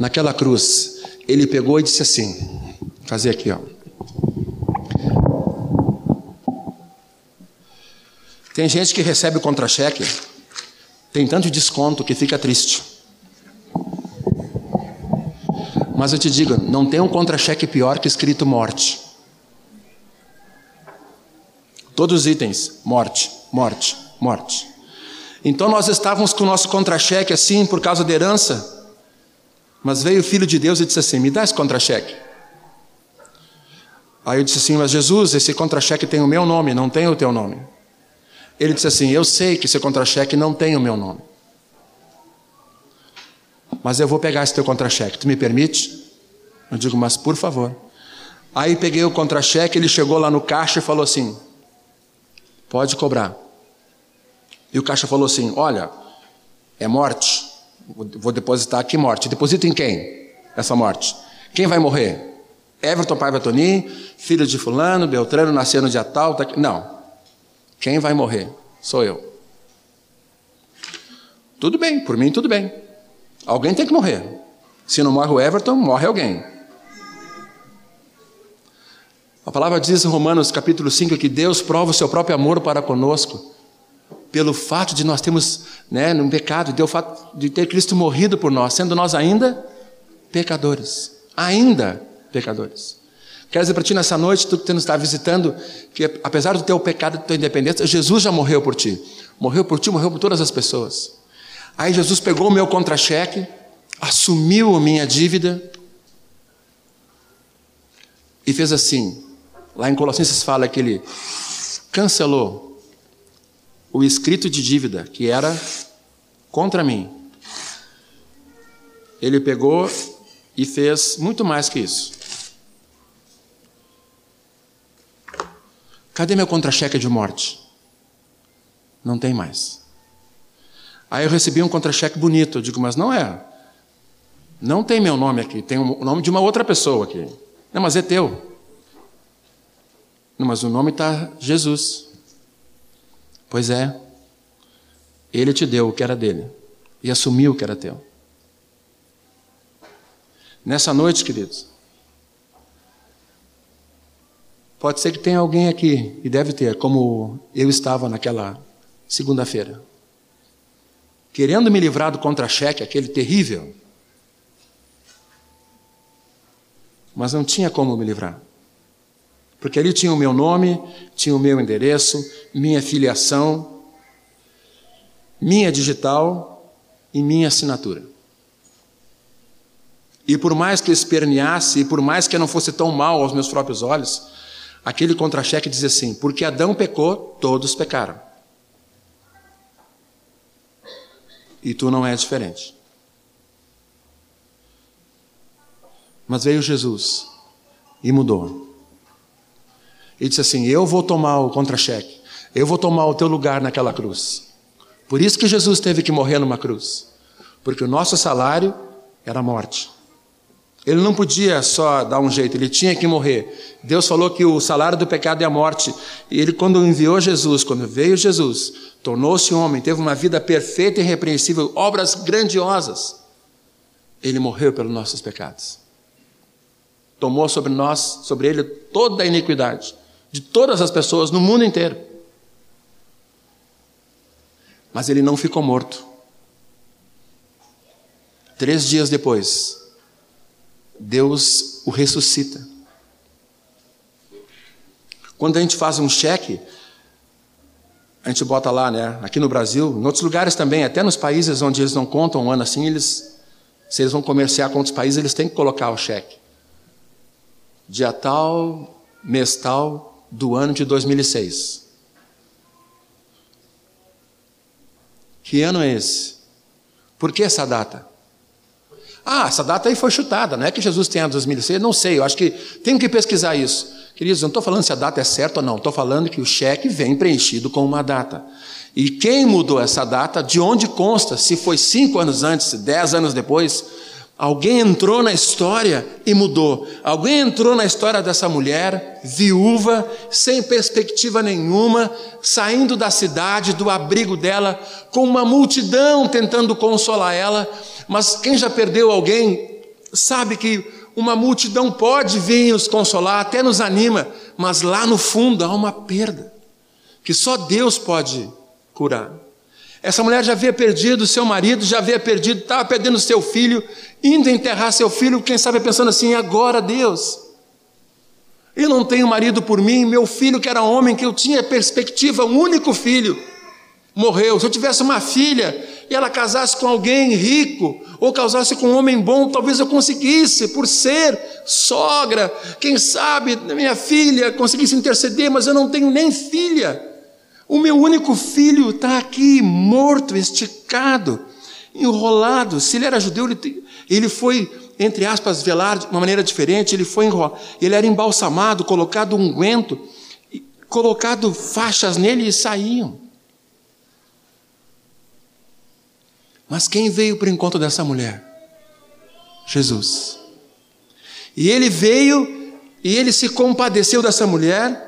naquela cruz. Ele pegou e disse assim: fazer aqui, ó. Tem gente que recebe o contra-cheque, tem tanto desconto que fica triste. Mas eu te digo, não tem um contra-cheque pior que escrito morte. Todos os itens, morte, morte, morte. Então nós estávamos com o nosso contra-cheque assim por causa da herança. Mas veio o Filho de Deus e disse assim: Me dá esse contra-cheque. Aí eu disse assim: Mas Jesus, esse contra-cheque tem o meu nome, não tem o teu nome. Ele disse assim: Eu sei que esse contra-cheque não tem o meu nome mas eu vou pegar esse teu contra-cheque, tu me permite? Eu digo, mas por favor. Aí peguei o contra-cheque, ele chegou lá no caixa e falou assim: pode cobrar. E o caixa falou assim: olha, é morte, vou depositar aqui morte. Deposita em quem? Essa morte. Quem vai morrer? Everton Paiva Tonin, filho de fulano, Beltrano, nasceu no dia tal. Tá... Não. Quem vai morrer? Sou eu. Tudo bem, por mim tudo bem. Alguém tem que morrer. Se não morre o Everton, morre alguém. A palavra diz em Romanos capítulo 5 que Deus prova o seu próprio amor para conosco pelo fato de nós termos, né, num pecado, de, fato de ter Cristo morrido por nós, sendo nós ainda pecadores. Ainda pecadores. Quero dizer para ti nessa noite, tu que nos está visitando, que apesar do teu pecado e da tua independência, Jesus já morreu por ti. Morreu por ti, morreu por todas as pessoas. Aí Jesus pegou o meu contra-cheque, assumiu a minha dívida e fez assim. Lá em Colossenses fala que ele cancelou o escrito de dívida que era contra mim. Ele pegou e fez muito mais que isso. Cadê meu contra-cheque de morte? Não tem mais. Aí eu recebi um contra-cheque bonito. Eu digo, mas não é. Não tem meu nome aqui, tem o nome de uma outra pessoa aqui. Não, mas é teu. Não, mas o nome está Jesus. Pois é, ele te deu o que era dele e assumiu o que era teu. Nessa noite, queridos, pode ser que tenha alguém aqui, e deve ter, como eu estava naquela segunda-feira, querendo me livrar do contra-cheque, aquele terrível, mas não tinha como me livrar. Porque ali tinha o meu nome, tinha o meu endereço, minha filiação, minha digital e minha assinatura. E por mais que eu esperneasse, e por mais que eu não fosse tão mal aos meus próprios olhos, aquele contra-cheque dizia assim: porque Adão pecou, todos pecaram. E tu não és diferente. Mas veio Jesus e mudou. E disse assim: Eu vou tomar o contra-cheque, eu vou tomar o teu lugar naquela cruz. Por isso que Jesus teve que morrer numa cruz, porque o nosso salário era a morte. Ele não podia só dar um jeito, ele tinha que morrer. Deus falou que o salário do pecado é a morte. E ele, quando enviou Jesus, quando veio Jesus, tornou-se homem, teve uma vida perfeita e irrepreensível, obras grandiosas. Ele morreu pelos nossos pecados. Tomou sobre nós, sobre ele, toda a iniquidade de todas as pessoas no mundo inteiro. Mas ele não ficou morto. Três dias depois, Deus o ressuscita. Quando a gente faz um cheque, a gente bota lá, né? Aqui no Brasil, em outros lugares também, até nos países onde eles não contam um ano assim, eles, se eles vão comerciar com outros países, eles têm que colocar o cheque. Dia tal, mês tal, do ano de 2006. Que ano é esse? Por que essa data? Ah, essa data aí foi chutada, não é que Jesus tenha 2006, não sei, eu acho que tenho que pesquisar isso. Queridos, não estou falando se a data é certa ou não, estou falando que o cheque vem preenchido com uma data. E quem mudou essa data, de onde consta, se foi cinco anos antes, dez anos depois, Alguém entrou na história e mudou. Alguém entrou na história dessa mulher, viúva, sem perspectiva nenhuma, saindo da cidade, do abrigo dela, com uma multidão tentando consolar ela. Mas quem já perdeu alguém sabe que uma multidão pode vir nos consolar, até nos anima, mas lá no fundo há uma perda que só Deus pode curar. Essa mulher já havia perdido seu marido, já havia perdido, estava perdendo seu filho, indo enterrar seu filho, quem sabe pensando assim: agora Deus, eu não tenho marido por mim, meu filho, que era homem, que eu tinha perspectiva, um único filho, morreu. Se eu tivesse uma filha e ela casasse com alguém rico, ou casasse com um homem bom, talvez eu conseguisse, por ser sogra, quem sabe minha filha conseguisse interceder, mas eu não tenho nem filha. O meu único filho está aqui, morto, esticado, enrolado. Se ele era judeu, ele, ele foi, entre aspas, velar de uma maneira diferente. Ele foi enrolado, ele era embalsamado, colocado unguento, colocado faixas nele e saíam. Mas quem veio para o encontro dessa mulher? Jesus. E ele veio e ele se compadeceu dessa mulher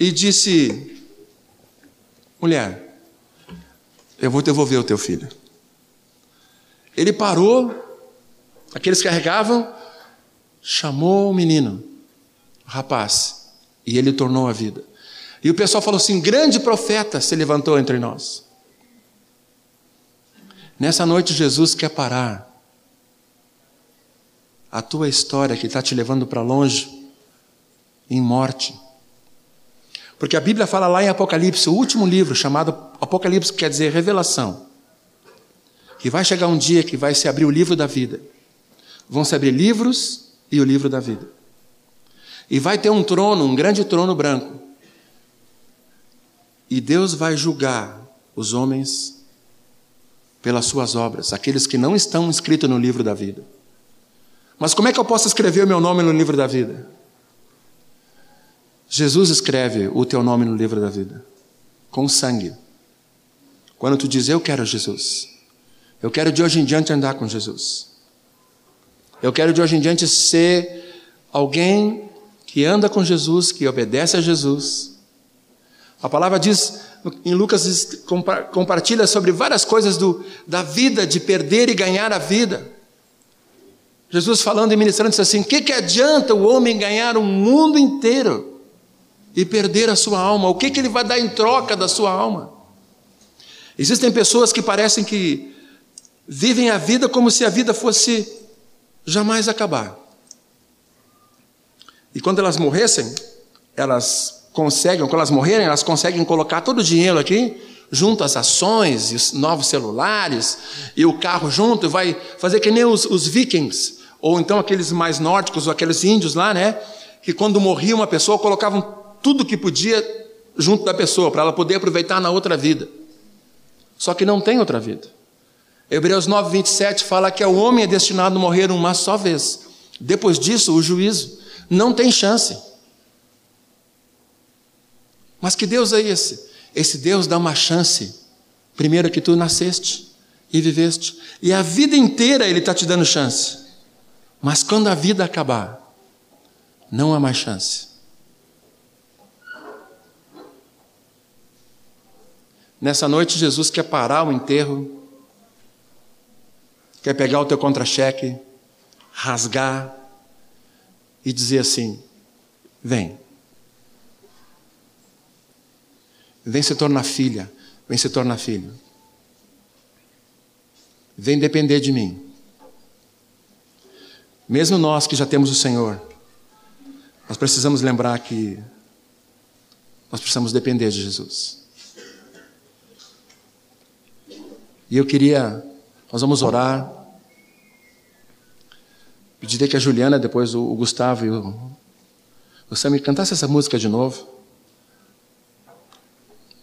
e disse: Mulher, eu vou devolver o teu filho. Ele parou, aqueles que carregavam, chamou o menino, o rapaz, e ele tornou a vida. E o pessoal falou assim: grande profeta se levantou entre nós. Nessa noite, Jesus quer parar a tua história que está te levando para longe, em morte. Porque a Bíblia fala lá em Apocalipse, o último livro, chamado Apocalipse, quer dizer revelação, que vai chegar um dia que vai se abrir o livro da vida. Vão se abrir livros e o livro da vida. E vai ter um trono, um grande trono branco. E Deus vai julgar os homens pelas suas obras, aqueles que não estão inscritos no livro da vida. Mas como é que eu posso escrever o meu nome no livro da vida? Jesus escreve o teu nome no livro da vida, com sangue. Quando tu diz, eu quero Jesus, eu quero de hoje em diante andar com Jesus, eu quero de hoje em diante ser alguém que anda com Jesus, que obedece a Jesus. A palavra diz, em Lucas, compartilha sobre várias coisas do, da vida, de perder e ganhar a vida. Jesus falando e ministrando disse assim: o que, que adianta o homem ganhar o mundo inteiro e perder a sua alma? O que, que ele vai dar em troca da sua alma? Existem pessoas que parecem que vivem a vida como se a vida fosse jamais acabar. E quando elas morressem, elas conseguem, quando elas morrerem, elas conseguem colocar todo o dinheiro aqui, junto às ações, e os novos celulares, e o carro junto, e vai fazer que nem os, os vikings, ou então aqueles mais nórdicos, ou aqueles índios lá, né? Que quando morria uma pessoa, colocavam tudo que podia junto da pessoa, para ela poder aproveitar na outra vida. Só que não tem outra vida. Hebreus 9, 27 fala que o homem é destinado a morrer uma só vez. Depois disso, o juízo. Não tem chance. Mas que Deus é esse? Esse Deus dá uma chance. Primeiro que tu nasceste e viveste. E a vida inteira Ele está te dando chance. Mas quando a vida acabar, não há mais chance. Nessa noite, Jesus quer parar o enterro, quer pegar o teu contra-cheque, rasgar e dizer assim: vem. Vem se tornar filha, vem se tornar filho. Vem depender de mim. Mesmo nós que já temos o Senhor, nós precisamos lembrar que nós precisamos depender de Jesus. E eu queria, nós vamos orar. Pediria que a Juliana, depois o, Gustavo e o, o Sam cantassem essa música de novo.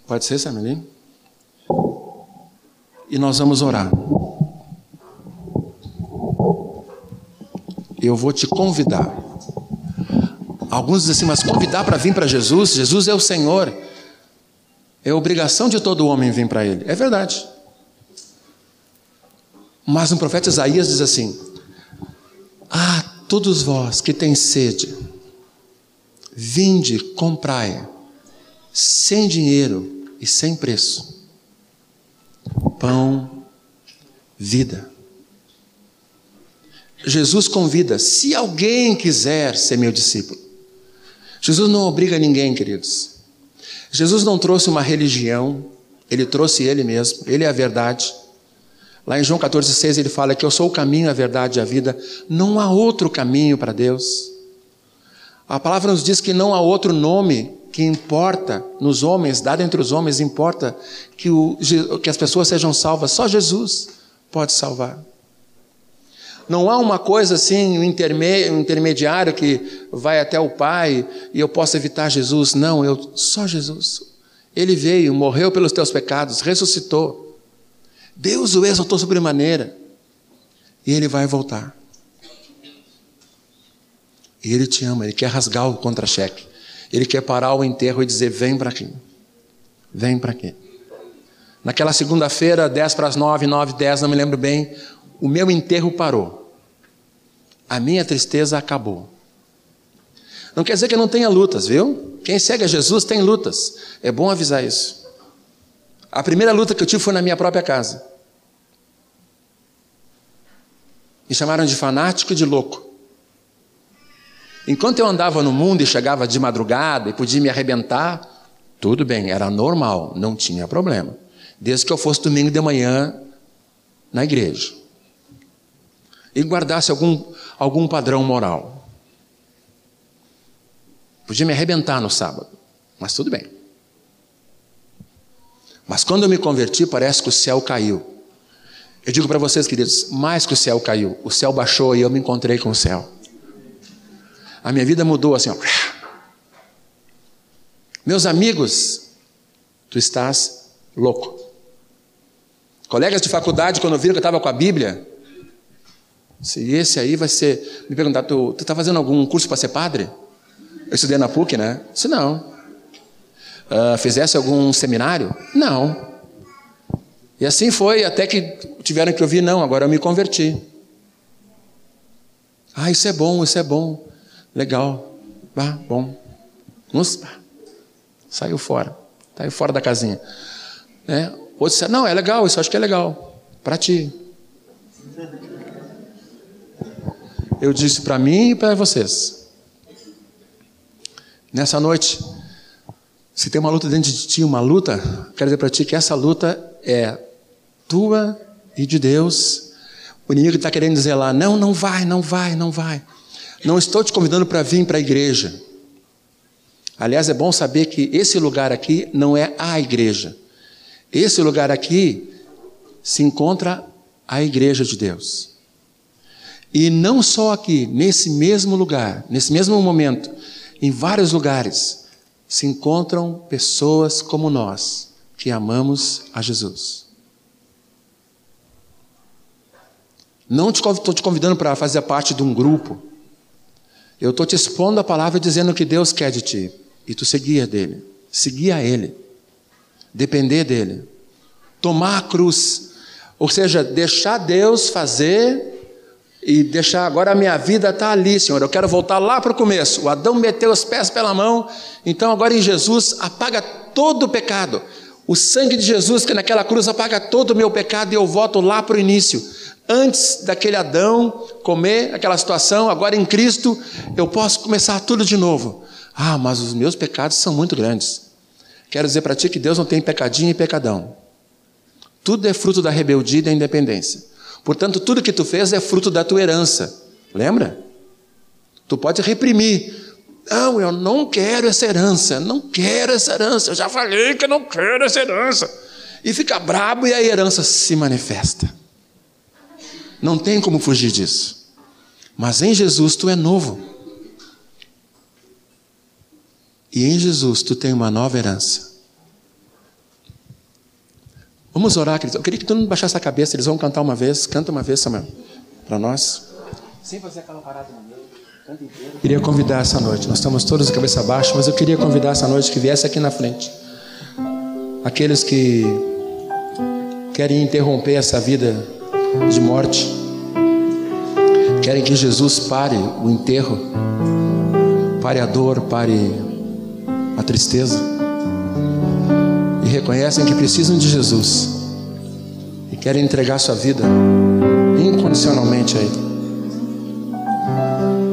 Pode ser, Samelim? E nós vamos orar. Eu vou te convidar. Alguns dizem assim, mas convidar para vir para Jesus? Jesus é o Senhor. É obrigação de todo homem vir para Ele. É verdade. Mas no profeta Isaías diz assim: Ah, todos vós que têm sede, vinde, comprai, sem dinheiro e sem preço, pão, vida. Jesus convida, se alguém quiser ser meu discípulo. Jesus não obriga ninguém, queridos. Jesus não trouxe uma religião, ele trouxe ele mesmo, ele é a verdade. Lá em João 14,6 ele fala que eu sou o caminho, a verdade e a vida. Não há outro caminho para Deus. A palavra nos diz que não há outro nome que importa nos homens, dado entre os homens, importa que, o, que as pessoas sejam salvas. Só Jesus pode salvar. Não há uma coisa assim, um intermediário que vai até o Pai e eu posso evitar Jesus. Não, eu só Jesus. Ele veio, morreu pelos teus pecados, ressuscitou Deus o exaltou sobremaneira. E ele vai voltar. E ele te ama, ele quer rasgar o contra-cheque. Ele quer parar o enterro e dizer: vem para aqui. Vem para aqui. Naquela segunda-feira, 10 para as 9, 9, 10, não me lembro bem, o meu enterro parou. A minha tristeza acabou. Não quer dizer que eu não tenha lutas, viu? Quem segue a Jesus tem lutas. É bom avisar isso. A primeira luta que eu tive foi na minha própria casa. Me chamaram de fanático e de louco. Enquanto eu andava no mundo e chegava de madrugada e podia me arrebentar, tudo bem, era normal, não tinha problema. Desde que eu fosse domingo de manhã na igreja. E guardasse algum, algum padrão moral. Podia me arrebentar no sábado, mas tudo bem. Mas quando eu me converti, parece que o céu caiu. Eu digo para vocês, queridos, mais que o céu caiu, o céu baixou e eu me encontrei com o céu. A minha vida mudou assim, ó. Meus amigos, tu estás louco. Colegas de faculdade, quando viram que eu estava com a Bíblia, se esse aí vai ser. Me perguntaram, tu está fazendo algum curso para ser padre? Eu estudei na PUC, né? Se não. Uh, fizesse algum seminário? Não. E assim foi, até que tiveram que ouvir, não, agora eu me converti. Ah, isso é bom, isso é bom. Legal. Ah, bom. Nossa, saiu fora. Saiu fora da casinha. É, outro disse, não, é legal, isso acho que é legal. Para ti. Eu disse para mim e para vocês. Nessa noite, se tem uma luta dentro de ti, uma luta, quero dizer para ti que essa luta é tua e de Deus. O inimigo está querendo dizer lá: não, não vai, não vai, não vai. Não estou te convidando para vir para a igreja. Aliás, é bom saber que esse lugar aqui não é a igreja. Esse lugar aqui se encontra a igreja de Deus. E não só aqui, nesse mesmo lugar, nesse mesmo momento, em vários lugares, se encontram pessoas como nós, que amamos a Jesus. Não estou te convidando para fazer parte de um grupo. Eu estou te expondo a palavra dizendo que Deus quer de ti. E tu seguir dele. Seguir a Ele. Depender dele. Tomar a cruz. Ou seja, deixar Deus fazer e deixar agora a minha vida está ali, Senhor. Eu quero voltar lá para o começo. O Adão meteu os pés pela mão, então agora em Jesus apaga todo o pecado. O sangue de Jesus que naquela cruz apaga todo o meu pecado e eu volto lá para o início antes daquele Adão comer aquela situação, agora em Cristo eu posso começar tudo de novo. Ah, mas os meus pecados são muito grandes. Quero dizer para ti que Deus não tem pecadinho e pecadão. Tudo é fruto da rebeldia e da independência. Portanto, tudo que tu fez é fruto da tua herança. Lembra? Tu pode reprimir. Não, eu não quero essa herança, não quero essa herança. Eu já falei que eu não quero essa herança. E fica brabo e a herança se manifesta. Não tem como fugir disso. Mas em Jesus tu é novo. E em Jesus tu tem uma nova herança. Vamos orar, queridos. Eu queria que todo mundo baixasse a cabeça. Eles vão cantar uma vez. Canta uma vez, Samuel. Para nós. Sem fazer aquela parada no meio. Canta inteiro. Queria convidar essa noite. Nós estamos todos de cabeça baixa, mas eu queria convidar essa noite que viesse aqui na frente. Aqueles que querem interromper essa vida de morte. Querem que Jesus pare o enterro, pare a dor, pare a tristeza. Reconhecem que precisam de Jesus. E querem entregar sua vida incondicionalmente a Ele.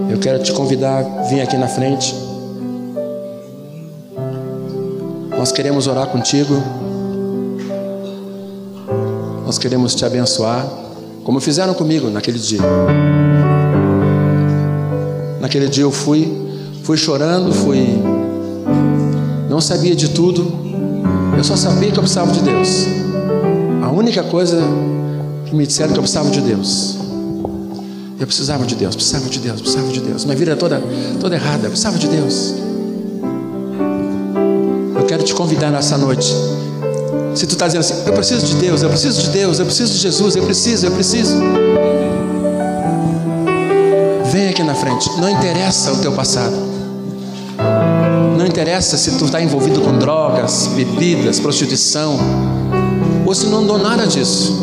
Eu quero te convidar a vir aqui na frente. Nós queremos orar contigo. Nós queremos te abençoar como fizeram comigo naquele dia. Naquele dia eu fui, fui chorando, fui não sabia de tudo. Eu só sabia que eu precisava de Deus. A única coisa que me disseram que eu precisava de Deus. Eu precisava de Deus, precisava de Deus, precisava de Deus. Minha vida toda, toda errada, eu precisava de Deus. Eu quero te convidar nessa noite se tu está dizendo assim, eu preciso de Deus, eu preciso de Deus, eu preciso de Jesus, eu preciso, eu preciso. Vem aqui na frente. Não interessa o teu passado. Não interessa se tu está envolvido com drogas, bebidas, prostituição, ou se não andou nada disso.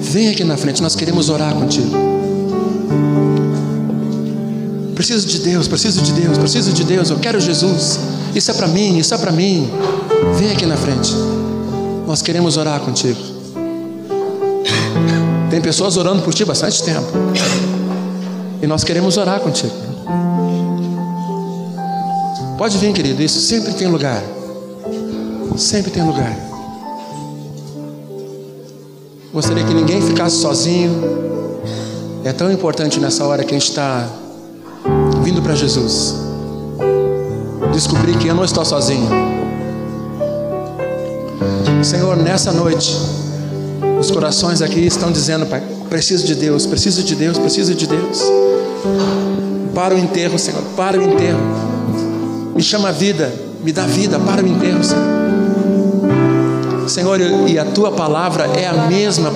Vem aqui na frente, nós queremos orar contigo. Preciso de Deus, preciso de Deus, preciso de Deus, eu quero Jesus. Isso é para mim, isso é para mim. Vem aqui na frente. Nós queremos orar contigo. Tem pessoas orando por ti bastante tempo. E nós queremos orar contigo. Pode vir, querido, isso sempre tem lugar. Sempre tem lugar. Gostaria que ninguém ficasse sozinho. É tão importante nessa hora que a gente está vindo para Jesus. Descobrir que eu não estou sozinho. Senhor, nessa noite, os corações aqui estão dizendo, Pai, preciso de Deus, preciso de Deus, preciso de Deus. Para o enterro, Senhor, para o enterro. Me chama a vida, me dá vida para o enterro, Senhor. Senhor, e a tua palavra é a mesma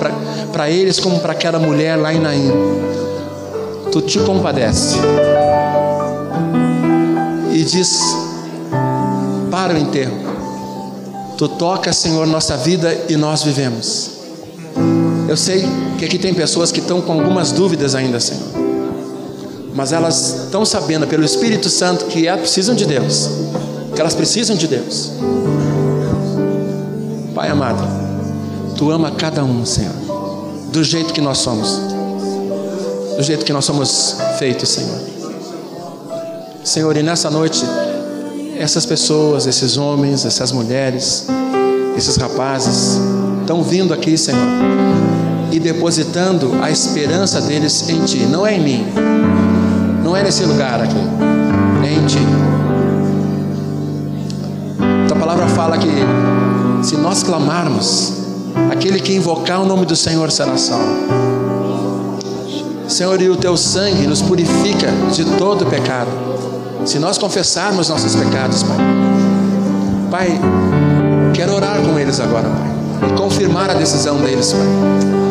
para eles como para aquela mulher lá em Naim. Tu te compadece e diz: para o enterro. Tu toca, Senhor, nossa vida e nós vivemos. Eu sei que aqui tem pessoas que estão com algumas dúvidas ainda, Senhor. Mas elas estão sabendo pelo Espírito Santo que elas precisam de Deus. Que elas precisam de Deus. Pai amado, Tu ama cada um, Senhor, do jeito que nós somos, do jeito que nós somos feitos, Senhor. Senhor, e nessa noite, essas pessoas, esses homens, essas mulheres, esses rapazes, estão vindo aqui, Senhor, e depositando a esperança deles em Ti, não é em mim, não é nesse lugar aqui, é em Ti. A palavra fala que se nós clamarmos, aquele que invocar o nome do Senhor será salvo. Senhor, e o teu sangue nos purifica de todo pecado. Se nós confessarmos nossos pecados, Pai. Pai, quero orar com eles agora, Pai. E confirmar a decisão deles, Pai.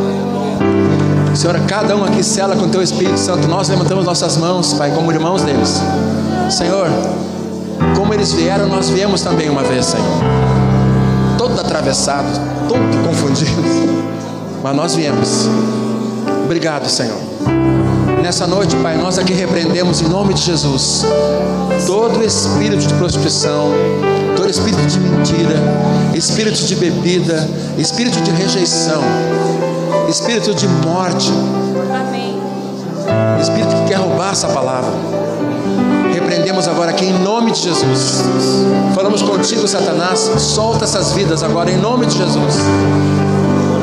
Senhor, cada um aqui cela com teu Espírito Santo. Nós levantamos nossas mãos, Pai, como irmãos deles. Senhor, como eles vieram, nós viemos também uma vez, Senhor todo atravessado, todo confundido. [laughs] Mas nós viemos. Obrigado, Senhor. Nessa noite, Pai, nós aqui repreendemos em nome de Jesus todo espírito de prostituição, todo espírito de mentira, espírito de bebida, espírito de rejeição, espírito de morte. Amém. Espírito que quer roubar essa palavra repreendemos agora aqui em nome de Jesus. Falamos contigo, Satanás, solta essas vidas agora em nome de Jesus.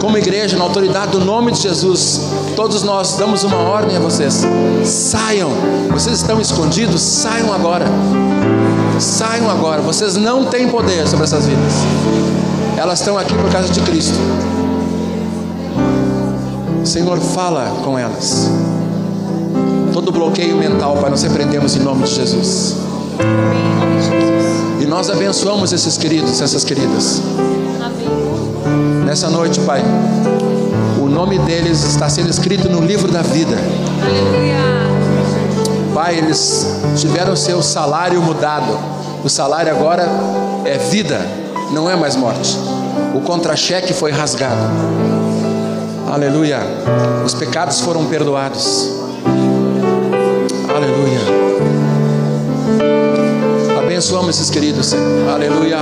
Como igreja, na autoridade do nome de Jesus, todos nós damos uma ordem a vocês: saiam. Vocês estão escondidos, saiam agora. Saiam agora. Vocês não têm poder sobre essas vidas. Elas estão aqui por causa de Cristo. Senhor, fala com elas. Todo bloqueio mental, Pai, nós repreendemos em nome de Jesus. E nós abençoamos esses queridos, essas queridas. Nessa noite, Pai, o nome deles está sendo escrito no livro da vida. Pai, eles tiveram seu salário mudado. O salário agora é vida, não é mais morte. O contra-cheque foi rasgado. Aleluia. Os pecados foram perdoados. Aleluia. Abençoamos esses queridos. Aleluia.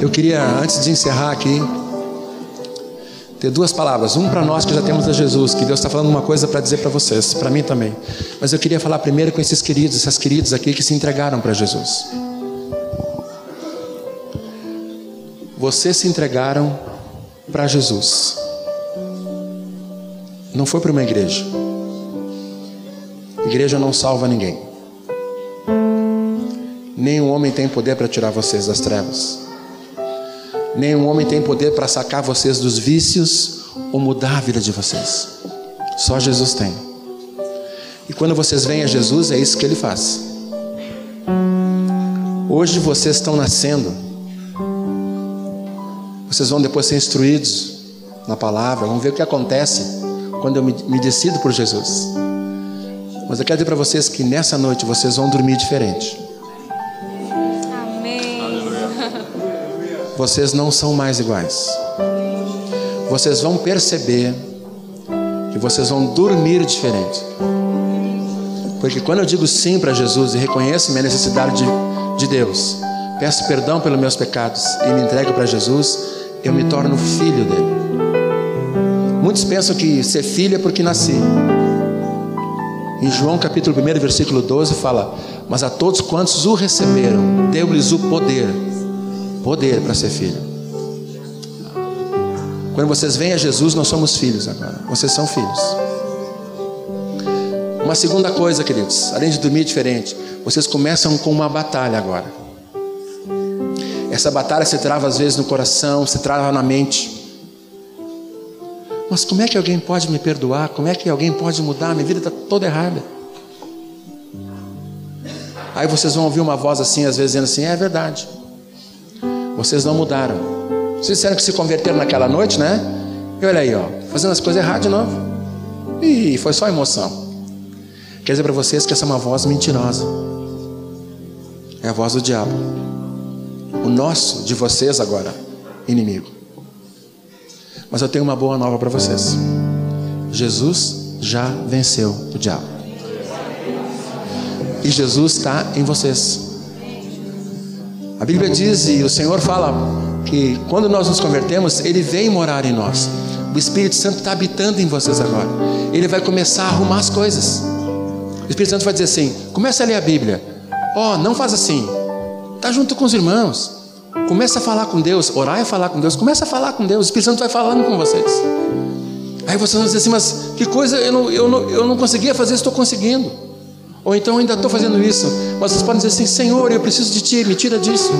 Eu queria, antes de encerrar aqui, ter duas palavras. Um para nós que já temos a Jesus, que Deus está falando uma coisa para dizer para vocês, para mim também. Mas eu queria falar primeiro com esses queridos, essas queridas aqui que se entregaram para Jesus. Vocês se entregaram para Jesus. Não foi para uma igreja. Igreja não salva ninguém. Nenhum homem tem poder para tirar vocês das trevas. Nenhum homem tem poder para sacar vocês dos vícios ou mudar a vida de vocês. Só Jesus tem. E quando vocês vêm a Jesus, é isso que ele faz. Hoje vocês estão nascendo. Vocês vão depois ser instruídos na palavra. Vão ver o que acontece quando eu me, me decido por Jesus. Mas eu quero dizer para vocês que nessa noite vocês vão dormir diferente. Amém. Vocês não são mais iguais. Vocês vão perceber que vocês vão dormir diferente. Porque quando eu digo sim para Jesus e reconheço minha necessidade de, de Deus, peço perdão pelos meus pecados e me entrego para Jesus, eu me torno filho dele. Muitos pensam que ser filho é porque nasci. Em João capítulo 1, versículo 12 fala: Mas a todos quantos o receberam, deu-lhes o poder, poder para ser filho. Quando vocês vêm a Jesus, nós somos filhos agora. Vocês são filhos. Uma segunda coisa, queridos, além de dormir diferente, vocês começam com uma batalha agora. Essa batalha se trava às vezes no coração, se trava na mente. Mas como é que alguém pode me perdoar? Como é que alguém pode mudar? Minha vida está toda errada. Aí vocês vão ouvir uma voz assim, às vezes dizendo assim: é verdade. Vocês não mudaram. Vocês disseram que se converteram naquela noite, né? E olha aí, ó, fazendo as coisas erradas de novo. E foi só emoção. Quer dizer para vocês que essa é uma voz mentirosa. É a voz do diabo. O nosso, de vocês agora, inimigo. Mas eu tenho uma boa nova para vocês. Jesus já venceu o diabo. E Jesus está em vocês. A Bíblia diz, e o Senhor fala, que quando nós nos convertemos, Ele vem morar em nós. O Espírito Santo está habitando em vocês agora. Ele vai começar a arrumar as coisas. O Espírito Santo vai dizer assim: começa a ler a Bíblia. Ó, oh, não faz assim. Está junto com os irmãos. Começa a falar com Deus. Orar é falar com Deus. Começa a falar com Deus. O Espírito Santo vai falando com vocês. Aí vocês vão dizer assim: mas que coisa, eu não, eu não, eu não conseguia fazer, estou conseguindo. Ou então ainda estou fazendo isso. Mas vocês podem dizer assim: Senhor, eu preciso de Ti, me tira disso.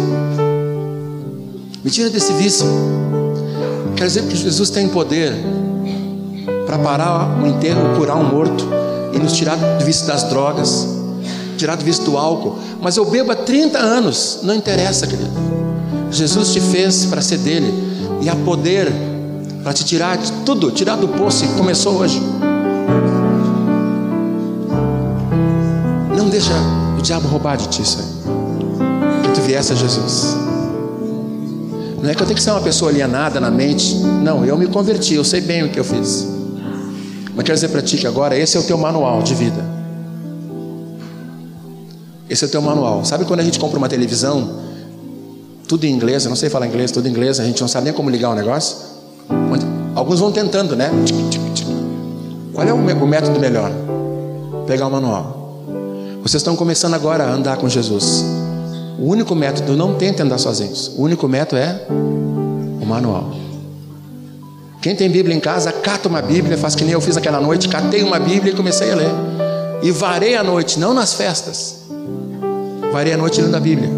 Me tira desse vício. Quer dizer que Jesus tem poder para parar um enterro, curar um morto e nos tirar do vício das drogas, tirar do vício do álcool. Mas eu bebo há 30 anos, não interessa, querido. Jesus te fez para ser dele e há poder para te tirar de tudo, tirar do poço e começou hoje. Não deixa o diabo roubar de ti isso aí. Que tu viesse a Jesus. Não é que eu tenho que ser uma pessoa alienada na mente. Não, eu me converti, eu sei bem o que eu fiz. Mas quero dizer para ti que agora esse é o teu manual de vida. Esse é o teu manual. Sabe quando a gente compra uma televisão, tudo em inglês, eu não sei falar inglês, tudo em inglês, a gente não sabe nem como ligar o negócio? Alguns vão tentando, né? Qual é o método melhor? Pegar o manual. Vocês estão começando agora a andar com Jesus. O único método, não tente andar sozinhos. O único método é o manual. Quem tem Bíblia em casa, cata uma Bíblia, faz que nem eu fiz aquela noite, catei uma Bíblia e comecei a ler. E varei a noite, não nas festas. Varei a noite lendo a Bíblia.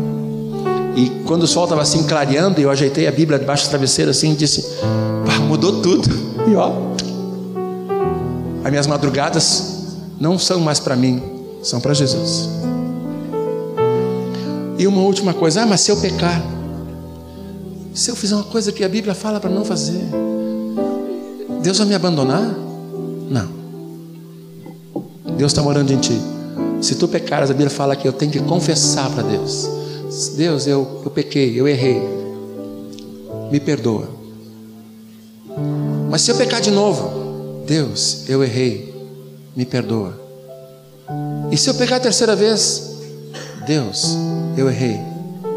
E quando o sol estava assim clareando, eu ajeitei a Bíblia debaixo do travesseiro assim e disse: mudou tudo. [laughs] E ó, as minhas madrugadas não são mais para mim, são para Jesus. E uma última coisa, ah, mas se eu pecar, se eu fizer uma coisa que a Bíblia fala para não fazer, Deus vai me abandonar? Não. Deus está morando em ti. Se tu pecares, a Bíblia fala que eu tenho que confessar para Deus. Deus, eu, eu pequei, eu errei. Me perdoa. Mas se eu pecar de novo, Deus, eu errei. Me perdoa. E se eu pecar a terceira vez, Deus, eu errei,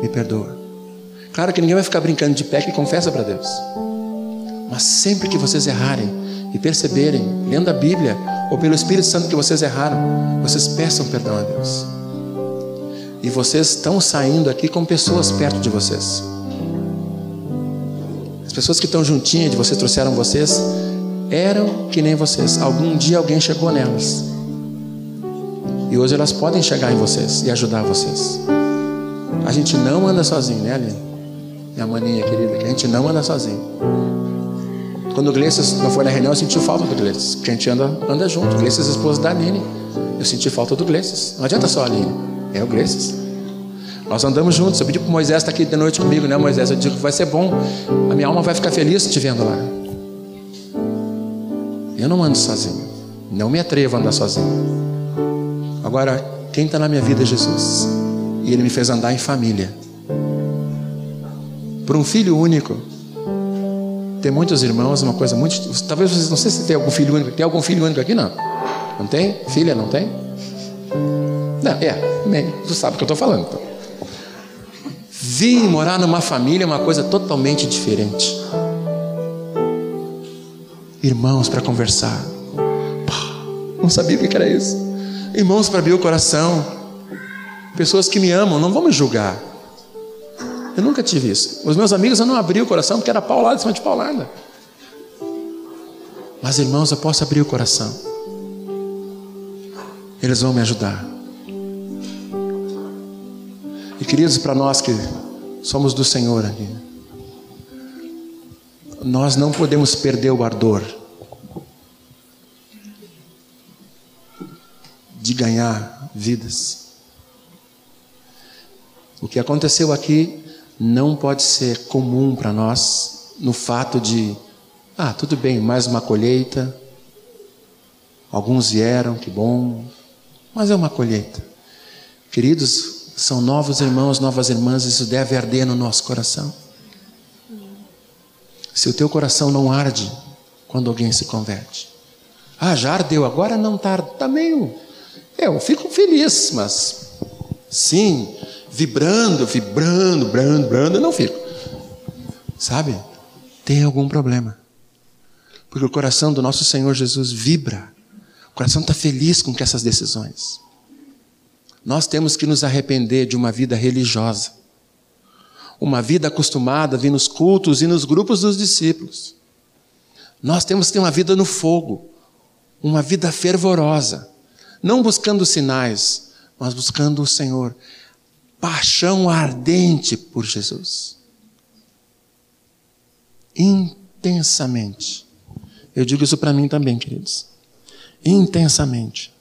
me perdoa. Claro que ninguém vai ficar brincando de pé que confessa para Deus. Mas sempre que vocês errarem e perceberem, lendo a Bíblia ou pelo Espírito Santo que vocês erraram, vocês peçam perdão a Deus. E vocês estão saindo aqui com pessoas perto de vocês. As pessoas que estão juntinhas de vocês trouxeram vocês eram que nem vocês. Algum dia alguém chegou nelas. E hoje elas podem chegar em vocês e ajudar vocês. A gente não anda sozinho, né, Aline? Minha maninha querida, que a gente não anda sozinho. Quando o Gleices não foi na reunião, eu senti falta do Gleices, porque a gente anda, anda junto. O Gleices é esposa da Aline. Eu senti falta do Gleices. Não adianta só a Aline, é o Gleices. Nós andamos juntos. Eu pedi para Moisés estar aqui de noite comigo, né, Moisés? Eu digo que vai ser bom. A minha alma vai ficar feliz te vendo lá. Eu não ando sozinho. Não me atrevo a andar sozinho. Agora, quem está na minha vida é Jesus. E Ele me fez andar em família. Por um filho único. Ter muitos irmãos uma coisa muito. Talvez vocês não sei se tem algum filho único. Tem algum filho único aqui? Não. Não tem? Filha, não tem? Não, é. Tu sabe o que eu estou falando. Então. Vir morar numa família é uma coisa totalmente diferente. Irmãos para conversar. Não sabia o que era isso. Irmãos para abrir o coração. Pessoas que me amam, não me julgar. Eu nunca tive isso. Os meus amigos eu não abri o coração porque era paulada em cima de paulada. Mas irmãos, eu posso abrir o coração. Eles vão me ajudar. E queridos, para nós que somos do Senhor aqui, nós não podemos perder o ardor de ganhar vidas. O que aconteceu aqui não pode ser comum para nós no fato de, ah, tudo bem, mais uma colheita. Alguns vieram, que bom, mas é uma colheita. Queridos, são novos irmãos, novas irmãs, isso deve arder no nosso coração. Se o teu coração não arde quando alguém se converte, ah, já ardeu, agora não está, está meio. Eu fico feliz, mas sim, vibrando, vibrando, brando, vibrando, eu não fico. Sabe? Tem algum problema. Porque o coração do nosso Senhor Jesus vibra. O coração está feliz com essas decisões. Nós temos que nos arrepender de uma vida religiosa. Uma vida acostumada a vir nos cultos e nos grupos dos discípulos. Nós temos que ter uma vida no fogo. Uma vida fervorosa. Não buscando sinais, mas buscando o Senhor paixão ardente por Jesus. Intensamente. Eu digo isso para mim também, queridos. Intensamente.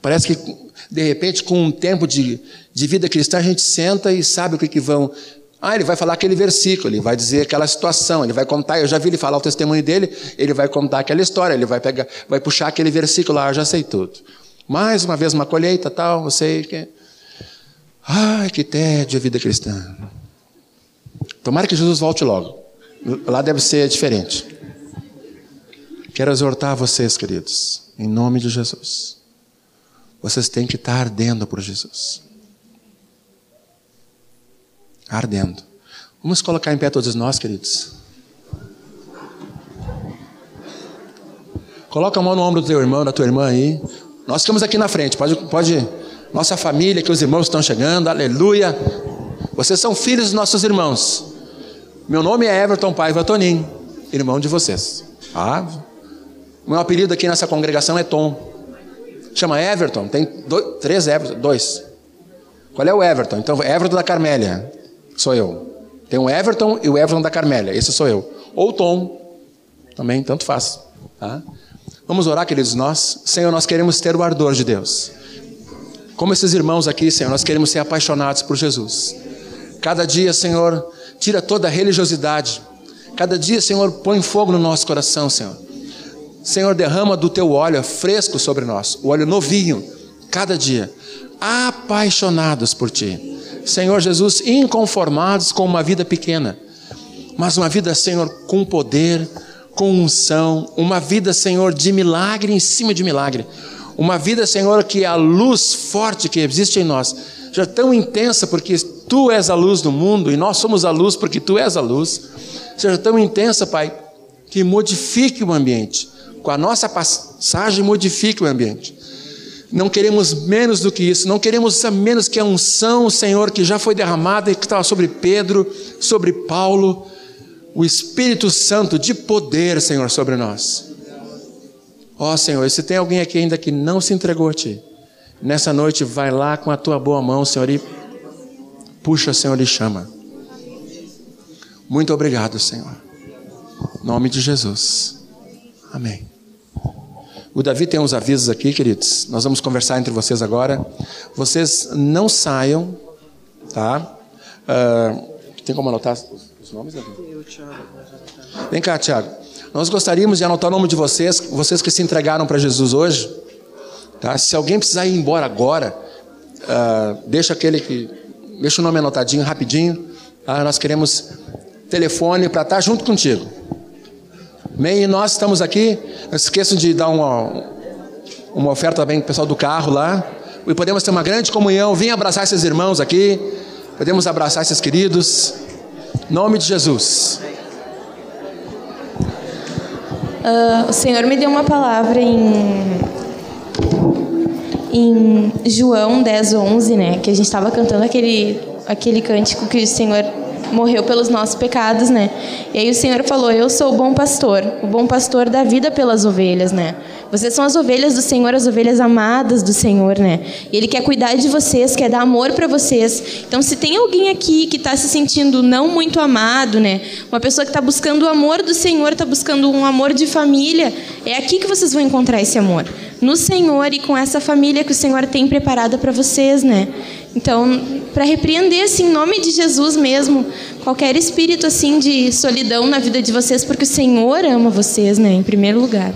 Parece que, de repente, com um tempo de, de vida cristã, a gente senta e sabe o que, que vão. Ah, ele vai falar aquele versículo, ele vai dizer aquela situação, ele vai contar. Eu já vi ele falar o testemunho dele, ele vai contar aquela história, ele vai pegar, vai puxar aquele versículo lá, ah, já sei tudo. Mais uma vez uma colheita, tal, eu sei que. Ai, que tédio a vida cristã. Tomara que Jesus volte logo. Lá deve ser diferente. Quero exortar vocês, queridos, em nome de Jesus. Vocês têm que estar ardendo por Jesus. Ardendo. Vamos colocar em pé todos nós, queridos. Coloca a mão no ombro do teu irmão, da tua irmã aí. Nós ficamos aqui na frente. Pode, pode nossa família, que os irmãos estão chegando, aleluia. Vocês são filhos dos nossos irmãos. Meu nome é Everton Paiva Tonin, irmão de vocês. Ah, meu apelido aqui nessa congregação é Tom. Chama Everton, tem dois, três Everton, dois. Qual é o Everton? Então, Everton da Carmélia, sou eu. Tem o Everton e o Everton da Carmélia, esse sou eu. Ou Tom, também, tanto faz. Tá? Vamos orar, queridos nós. Senhor, nós queremos ter o ardor de Deus. Como esses irmãos aqui, Senhor, nós queremos ser apaixonados por Jesus. Cada dia, Senhor, tira toda a religiosidade. Cada dia, Senhor, põe fogo no nosso coração, Senhor. Senhor, derrama do teu óleo fresco sobre nós, o óleo novinho, cada dia. Apaixonados por ti. Senhor Jesus, inconformados com uma vida pequena, mas uma vida, Senhor, com poder, com unção, uma vida, Senhor, de milagre em cima de milagre uma vida, Senhor, que a luz forte que existe em nós, já tão intensa, porque Tu és a luz do mundo e nós somos a luz porque Tu és a luz, seja tão intensa, Pai, que modifique o ambiente. Com a nossa passagem, modifique o ambiente. Não queremos menos do que isso, não queremos menos que a unção, Senhor, que já foi derramada e que estava sobre Pedro, sobre Paulo, o Espírito Santo de poder, Senhor, sobre nós. Ó oh, Senhor, se tem alguém aqui ainda que não se entregou a Ti, nessa noite vai lá com a Tua boa mão, Senhor, e puxa, Senhor, e chama. Muito obrigado, Senhor. Em nome de Jesus. Amém. O Davi tem uns avisos aqui, queridos. Nós vamos conversar entre vocês agora. Vocês não saiam, tá? Uh, tem como anotar os nomes, Davi? Vem cá, Tiago. Nós gostaríamos de anotar o nome de vocês, vocês que se entregaram para Jesus hoje. Tá? Se alguém precisar ir embora agora, uh, deixa aquele que. Deixa o nome anotadinho rapidinho. Tá? Nós queremos telefone para estar tá junto contigo. E nós estamos aqui. Não esqueçam de dar uma, uma oferta também para o pessoal do carro lá. E podemos ter uma grande comunhão. Vim abraçar esses irmãos aqui. Podemos abraçar esses queridos. Nome de Jesus. Uh, o Senhor me deu uma palavra em, em João 10, 11, né? Que a gente estava cantando aquele, aquele cântico que o Senhor morreu pelos nossos pecados, né? E aí o Senhor falou: Eu sou o bom pastor, o bom pastor da vida pelas ovelhas, né? Vocês são as ovelhas do Senhor, as ovelhas amadas do Senhor, né? E Ele quer cuidar de vocês, quer dar amor para vocês. Então, se tem alguém aqui que está se sentindo não muito amado, né? Uma pessoa que está buscando o amor do Senhor, está buscando um amor de família, é aqui que vocês vão encontrar esse amor. No Senhor e com essa família que o Senhor tem preparada para vocês, né? Então, para repreender assim, em nome de Jesus mesmo, qualquer espírito assim de solidão na vida de vocês, porque o Senhor ama vocês, né, em primeiro lugar.